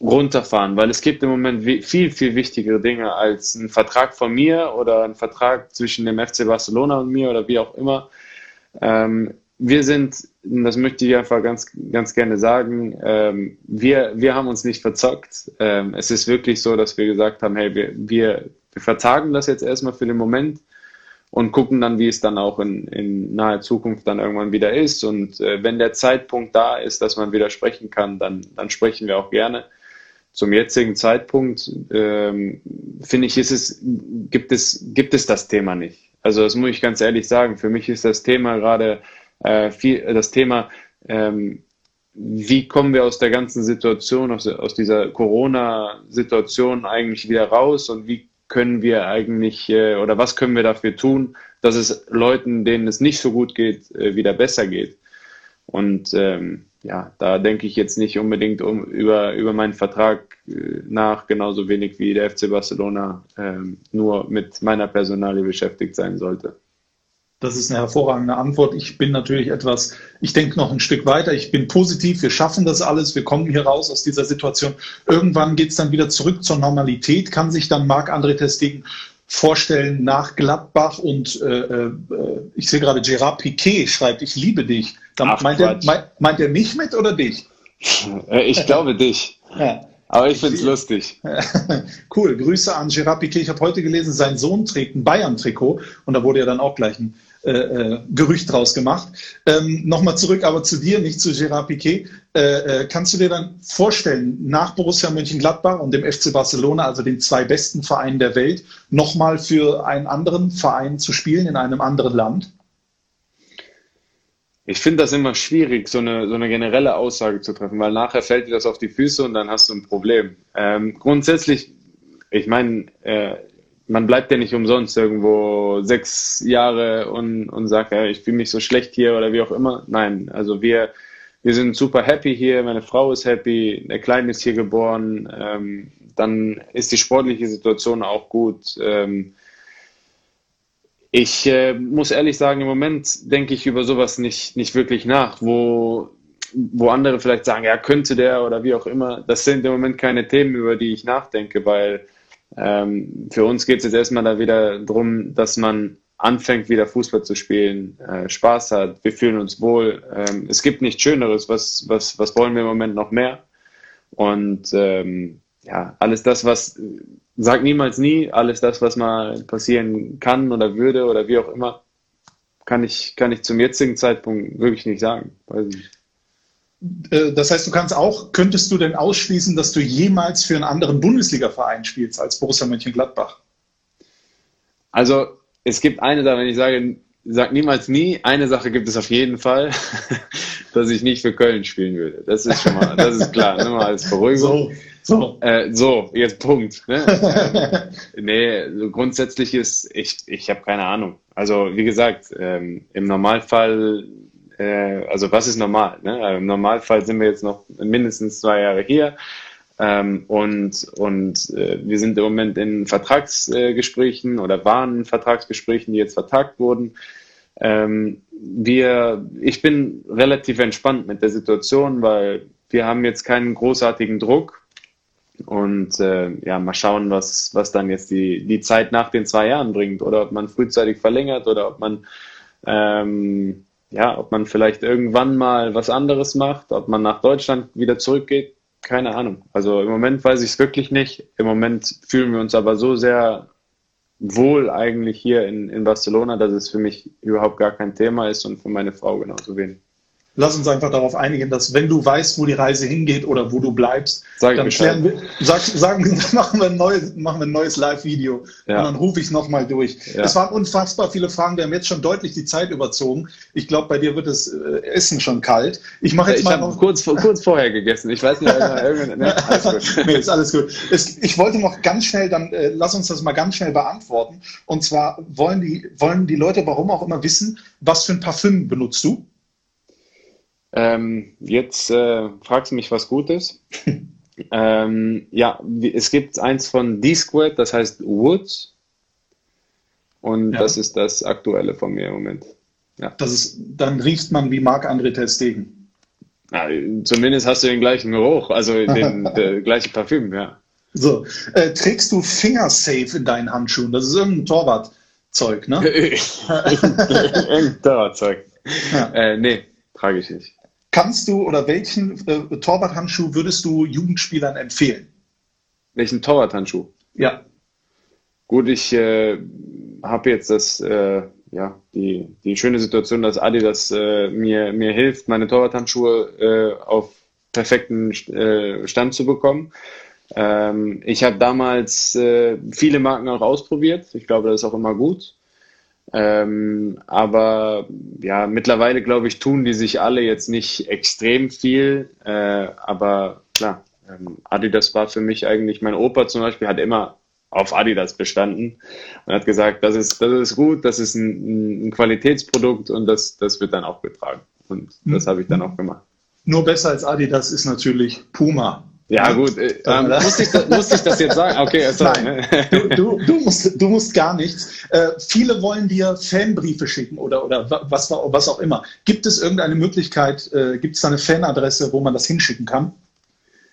S4: runterfahren, weil es gibt im Moment viel, viel wichtigere Dinge als ein Vertrag von mir oder ein Vertrag zwischen dem FC Barcelona und mir oder wie auch immer. Ähm, wir sind, das möchte ich einfach ganz, ganz gerne sagen, ähm, wir, wir haben uns nicht verzockt. Ähm, es ist wirklich so, dass wir gesagt haben, hey, wir, wir, wir vertagen das jetzt erstmal für den Moment und gucken dann, wie es dann auch in, in naher Zukunft dann irgendwann wieder ist. Und äh, wenn der Zeitpunkt da ist, dass man wieder sprechen kann, dann, dann sprechen wir auch gerne. Zum jetzigen Zeitpunkt ähm, finde ich, ist es, gibt es, gibt es das Thema nicht. Also das muss ich ganz ehrlich sagen. Für mich ist das Thema gerade äh, viel, das Thema, ähm, wie kommen wir aus der ganzen Situation, aus, aus dieser Corona-Situation eigentlich wieder raus und wie können wir eigentlich äh, oder was können wir dafür tun, dass es Leuten, denen es nicht so gut geht, äh, wieder besser geht. Und ähm, ja, da denke ich jetzt nicht unbedingt um, über, über meinen Vertrag äh, nach, genauso wenig wie der FC Barcelona ähm, nur mit meiner Personalie beschäftigt sein sollte.
S3: Das ist eine hervorragende Antwort. Ich bin natürlich etwas, ich denke noch ein Stück weiter. Ich bin positiv. Wir schaffen das alles. Wir kommen hier raus aus dieser Situation. Irgendwann geht es dann wieder zurück zur Normalität. Kann sich dann Marc-André Testegen vorstellen nach Gladbach und äh, äh, ich sehe gerade Gerard Piquet schreibt, ich liebe dich. Ach, meint, er, meint, er mich mit oder dich?
S4: Äh, ich glaube dich. Ja. Aber ich finde es lustig.
S3: cool. Grüße an Gerard Piquet. Ich habe heute gelesen, sein Sohn trägt ein Bayern-Trikot und da wurde ja dann auch gleich ein äh, äh, Gerücht draus gemacht. Ähm, Nochmal zurück aber zu dir, nicht zu Gerard Piquet. Äh, äh, kannst du dir dann vorstellen, nach Borussia Mönchengladbach und dem FC Barcelona, also den zwei besten Vereinen der Welt, nochmal für einen anderen Verein zu spielen in einem anderen Land?
S4: Ich finde das immer schwierig, so eine, so eine generelle Aussage zu treffen, weil nachher fällt dir das auf die Füße und dann hast du ein Problem. Ähm, grundsätzlich, ich meine, äh, man bleibt ja nicht umsonst irgendwo sechs Jahre und, und sagt, ja, ich fühle mich so schlecht hier oder wie auch immer. Nein, also wir, wir sind super happy hier, meine Frau ist happy, der Kleine ist hier geboren, ähm, dann ist die sportliche Situation auch gut. Ähm, ich äh, muss ehrlich sagen, im Moment denke ich über sowas nicht, nicht wirklich nach, wo, wo andere vielleicht sagen, ja, könnte der oder wie auch immer. Das sind im Moment keine Themen, über die ich nachdenke, weil ähm, für uns geht es jetzt erstmal da wieder darum, dass man anfängt, wieder Fußball zu spielen, äh, Spaß hat, wir fühlen uns wohl. Ähm, es gibt nichts Schöneres, was, was, was wollen wir im Moment noch mehr? Und ähm, ja, alles das, was, sag niemals nie, alles das, was mal passieren kann oder würde oder wie auch immer, kann ich, kann ich zum jetzigen Zeitpunkt wirklich nicht sagen.
S3: Äh, das heißt, du kannst auch, könntest du denn ausschließen, dass du jemals für einen anderen Bundesliga-Verein spielst als Borussia Mönchengladbach?
S4: Also es gibt eine Sache, wenn ich sage, sag niemals nie, eine Sache gibt es auf jeden Fall, dass ich nicht für Köln spielen würde. Das ist schon mal, das ist klar, nur mal als Beruhigung. So, so. Äh, so jetzt Punkt. Ne? ähm, nee, so grundsätzlich ist, ich, ich habe keine Ahnung. Also wie gesagt, ähm, im Normalfall, äh, also was ist normal? Ne? Im Normalfall sind wir jetzt noch mindestens zwei Jahre hier. Ähm, und und äh, wir sind im Moment in Vertragsgesprächen oder waren in Vertragsgesprächen, die jetzt vertagt wurden. Ähm, wir, ich bin relativ entspannt mit der Situation, weil wir haben jetzt keinen großartigen Druck. Und äh, ja, mal schauen, was, was dann jetzt die, die Zeit nach den zwei Jahren bringt. Oder ob man frühzeitig verlängert oder ob man ähm, ja, ob man vielleicht irgendwann mal was anderes macht, ob man nach Deutschland wieder zurückgeht keine Ahnung. Also im Moment weiß ich es wirklich nicht. Im Moment fühlen wir uns aber so sehr wohl eigentlich hier in, in Barcelona, dass es für mich überhaupt gar kein Thema ist und für meine Frau genauso wenig
S3: lass uns einfach darauf einigen, dass wenn du weißt, wo die Reise hingeht oder wo du bleibst, sag dann klären wir, sag, sagen, machen wir ein neues, machen wir ein neues Live-Video ja. und dann rufe ich nochmal durch. Ja. Es waren unfassbar viele Fragen. Wir haben jetzt schon deutlich die Zeit überzogen. Ich glaube, bei dir wird das äh, Essen schon kalt. Ich mache jetzt
S4: ich
S3: mal
S4: noch kurz, kurz vorher gegessen. Ich weiß nicht,
S3: ne, alles gut. nee, ist alles gut. Es, ich wollte noch ganz schnell, dann äh, lass uns das mal ganz schnell beantworten. Und zwar wollen die, wollen die Leute, warum auch immer, wissen, was für ein Parfüm benutzt du?
S4: Ähm, jetzt äh, fragst du mich was Gutes. ähm, ja, es gibt eins von D-Squared, das heißt Woods. Und ja. das ist das aktuelle von mir im Moment.
S3: Ja. Das ist, dann riechst man wie Marc-André Testegen.
S4: Ja, zumindest hast du den gleichen Geruch, also den gleiche Parfüm, ja.
S3: So, äh, trägst du Fingersafe in deinen Handschuhen? Das ist irgendein Torwartzeug, ne?
S4: irgendein Torwartzeug. Ja. Äh, nee, trage ich nicht.
S3: Kannst du oder welchen äh, Torwarthandschuh würdest du Jugendspielern empfehlen?
S4: Welchen Torwarthandschuh?
S3: Ja.
S4: Gut, ich äh, habe jetzt das, äh, ja, die, die schöne Situation, dass Adidas äh, mir, mir hilft, meine Torwarthandschuhe äh, auf perfekten äh, Stand zu bekommen. Ähm, ich habe damals äh, viele Marken auch ausprobiert. Ich glaube, das ist auch immer gut. Ähm, aber ja, mittlerweile glaube ich, tun die sich alle jetzt nicht extrem viel. Äh, aber klar, ähm, Adidas war für mich eigentlich, mein Opa zum Beispiel hat immer auf Adidas bestanden und hat gesagt, das ist, das ist gut, das ist ein, ein Qualitätsprodukt und das, das wird dann auch getragen. Und das habe ich dann auch gemacht.
S3: Nur besser als Adidas ist natürlich Puma.
S4: Ja, gut. Äh, ähm, musste, ich das, musste, ich das, jetzt sagen? Okay, sorry.
S3: Nein, du, du, du, musst, du musst gar nichts. Äh, viele wollen dir Fanbriefe schicken oder, oder was, was auch immer. Gibt es irgendeine Möglichkeit, äh, gibt es da eine Fanadresse, wo man das hinschicken kann?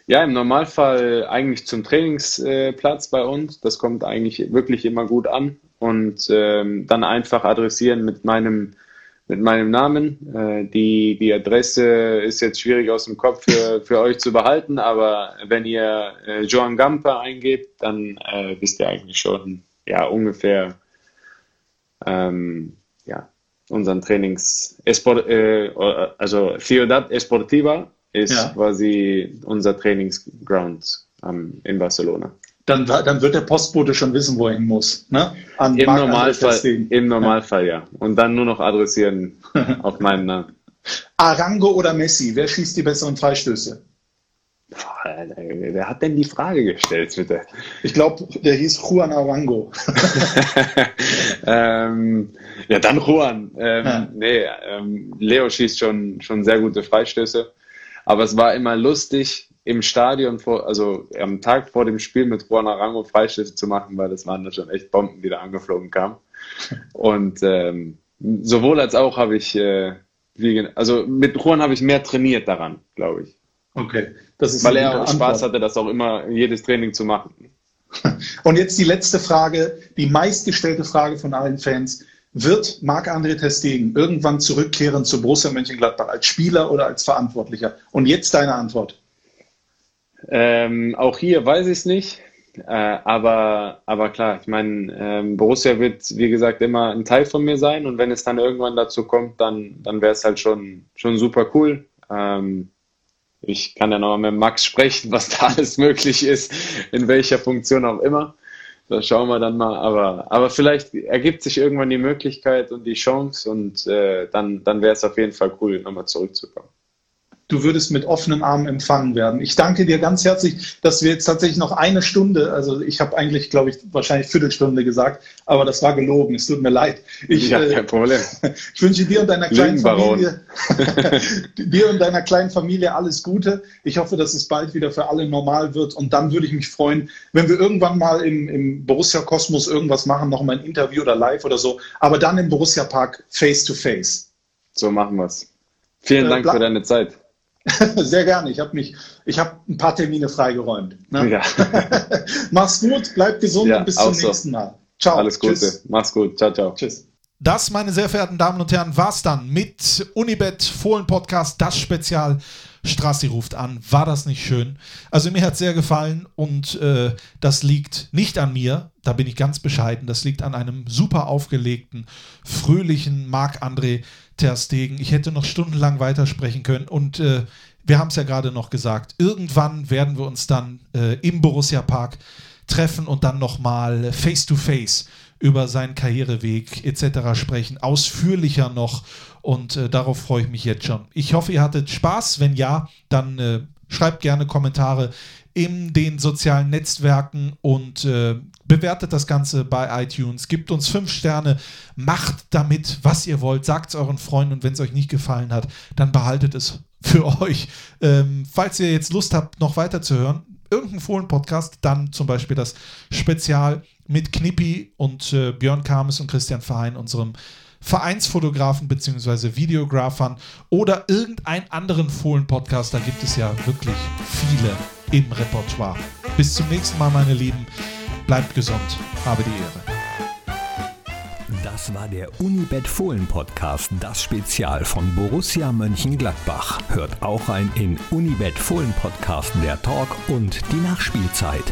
S4: Ja, im Normalfall eigentlich zum Trainingsplatz bei uns. Das kommt eigentlich wirklich immer gut an. Und ähm, dann einfach adressieren mit meinem mit meinem Namen. Äh, die, die Adresse ist jetzt schwierig aus dem Kopf für, für euch zu behalten, aber wenn ihr äh, Joan Gamper eingebt, dann äh, wisst ihr eigentlich schon ja, ungefähr ähm, ja, unseren Trainings, äh, also Ciudad Esportiva ist ja. quasi unser Trainingsground ähm, in Barcelona
S3: dann, dann wird der Postbote schon wissen, wo er hin muss. Ne?
S4: Im, Normalfall, Im Normalfall, ja. Und dann nur noch adressieren auf meinen Namen.
S3: Arango oder Messi, wer schießt die besseren Freistöße?
S4: Boah, wer hat denn die Frage gestellt, bitte?
S3: Ich glaube, der hieß Juan Arango.
S4: ähm, ja, dann Juan. Ähm, ja. Nee, ähm, Leo schießt schon, schon sehr gute Freistöße. Aber es war immer lustig, im Stadion, vor, also am Tag vor dem Spiel mit Juan Arango Freistöße zu machen, weil das waren da schon echt Bomben, die da angeflogen kamen. Und ähm, sowohl als auch habe ich, äh, wie, also mit Juan habe ich mehr trainiert daran, glaube ich.
S3: Okay,
S4: das ist weil er auch Spaß hatte, das auch immer jedes Training zu machen.
S3: Und jetzt die letzte Frage, die meistgestellte Frage von allen Fans. Wird Marc-André Testegen irgendwann zurückkehren zu Borussia Mönchengladbach als Spieler oder als Verantwortlicher? Und jetzt deine Antwort.
S4: Ähm, auch hier weiß ich es nicht. Äh, aber, aber klar, ich meine, ähm, Borussia wird, wie gesagt, immer ein Teil von mir sein. Und wenn es dann irgendwann dazu kommt, dann, dann wäre es halt schon, schon super cool. Ähm, ich kann ja nochmal mit Max sprechen, was da alles möglich ist, in welcher Funktion auch immer. Das schauen wir dann mal. Aber, aber vielleicht ergibt sich irgendwann die Möglichkeit und die Chance und äh, dann, dann wäre es auf jeden Fall cool, nochmal zurückzukommen
S3: du würdest mit offenen Armen empfangen werden. Ich danke dir ganz herzlich, dass wir jetzt tatsächlich noch eine Stunde, also ich habe eigentlich, glaube ich, wahrscheinlich Viertelstunde gesagt, aber das war gelogen. Es tut mir leid. Ich,
S4: ja, kein Problem.
S3: ich wünsche dir und deiner kleinen Familie, dir und deiner kleinen Familie alles Gute. Ich hoffe, dass es bald wieder für alle normal wird und dann würde ich mich freuen, wenn wir irgendwann mal im, im Borussia Kosmos irgendwas machen, noch mal ein Interview oder live oder so, aber dann im Borussia Park face to face.
S4: So machen wir es. Vielen äh, Dank für deine Zeit.
S3: Sehr gerne. Ich habe mich, ich habe ein paar Termine freigeräumt. Ne? Ja. Mach's gut, bleib gesund ja, und bis zum so. nächsten Mal.
S4: Ciao. Alles Gute. Tschüss. Mach's gut. Ciao, ciao. Tschüss.
S2: Das, meine sehr verehrten Damen und Herren, war's dann mit Unibet Fohlen Podcast, das Spezial. Strassi ruft an. War das nicht schön? Also mir hat es sehr gefallen und äh, das liegt nicht an mir, da bin ich ganz bescheiden. Das liegt an einem super aufgelegten, fröhlichen Marc-André Ter. Ich hätte noch stundenlang weitersprechen können und äh, wir haben es ja gerade noch gesagt. Irgendwann werden wir uns dann äh, im Borussia Park treffen und dann nochmal face to face über seinen Karriereweg etc. sprechen. Ausführlicher noch und äh, darauf freue ich mich jetzt schon. Ich hoffe, ihr hattet Spaß. Wenn ja, dann äh, schreibt gerne Kommentare in den sozialen Netzwerken und äh, bewertet das Ganze bei iTunes, gibt uns fünf Sterne, macht damit, was ihr wollt, sagt es euren Freunden und wenn es euch nicht gefallen hat, dann behaltet es für euch. Ähm, falls ihr jetzt Lust habt, noch weiter zu hören, irgendein Fohlen-Podcast, dann zum Beispiel das Spezial mit Knippi und äh, Björn Kames und Christian Verein, unserem Vereinsfotografen bzw. Videografern oder irgendeinen anderen Fohlen-Podcast. Da gibt es ja wirklich viele im Repertoire. Bis zum nächsten Mal, meine Lieben. Bleibt gesund. Habe die Ehre.
S1: Das war der Unibet Fohlen Podcast, das Spezial von Borussia Mönchengladbach. Hört auch ein in Unibet Fohlen Podcast der Talk und die Nachspielzeit.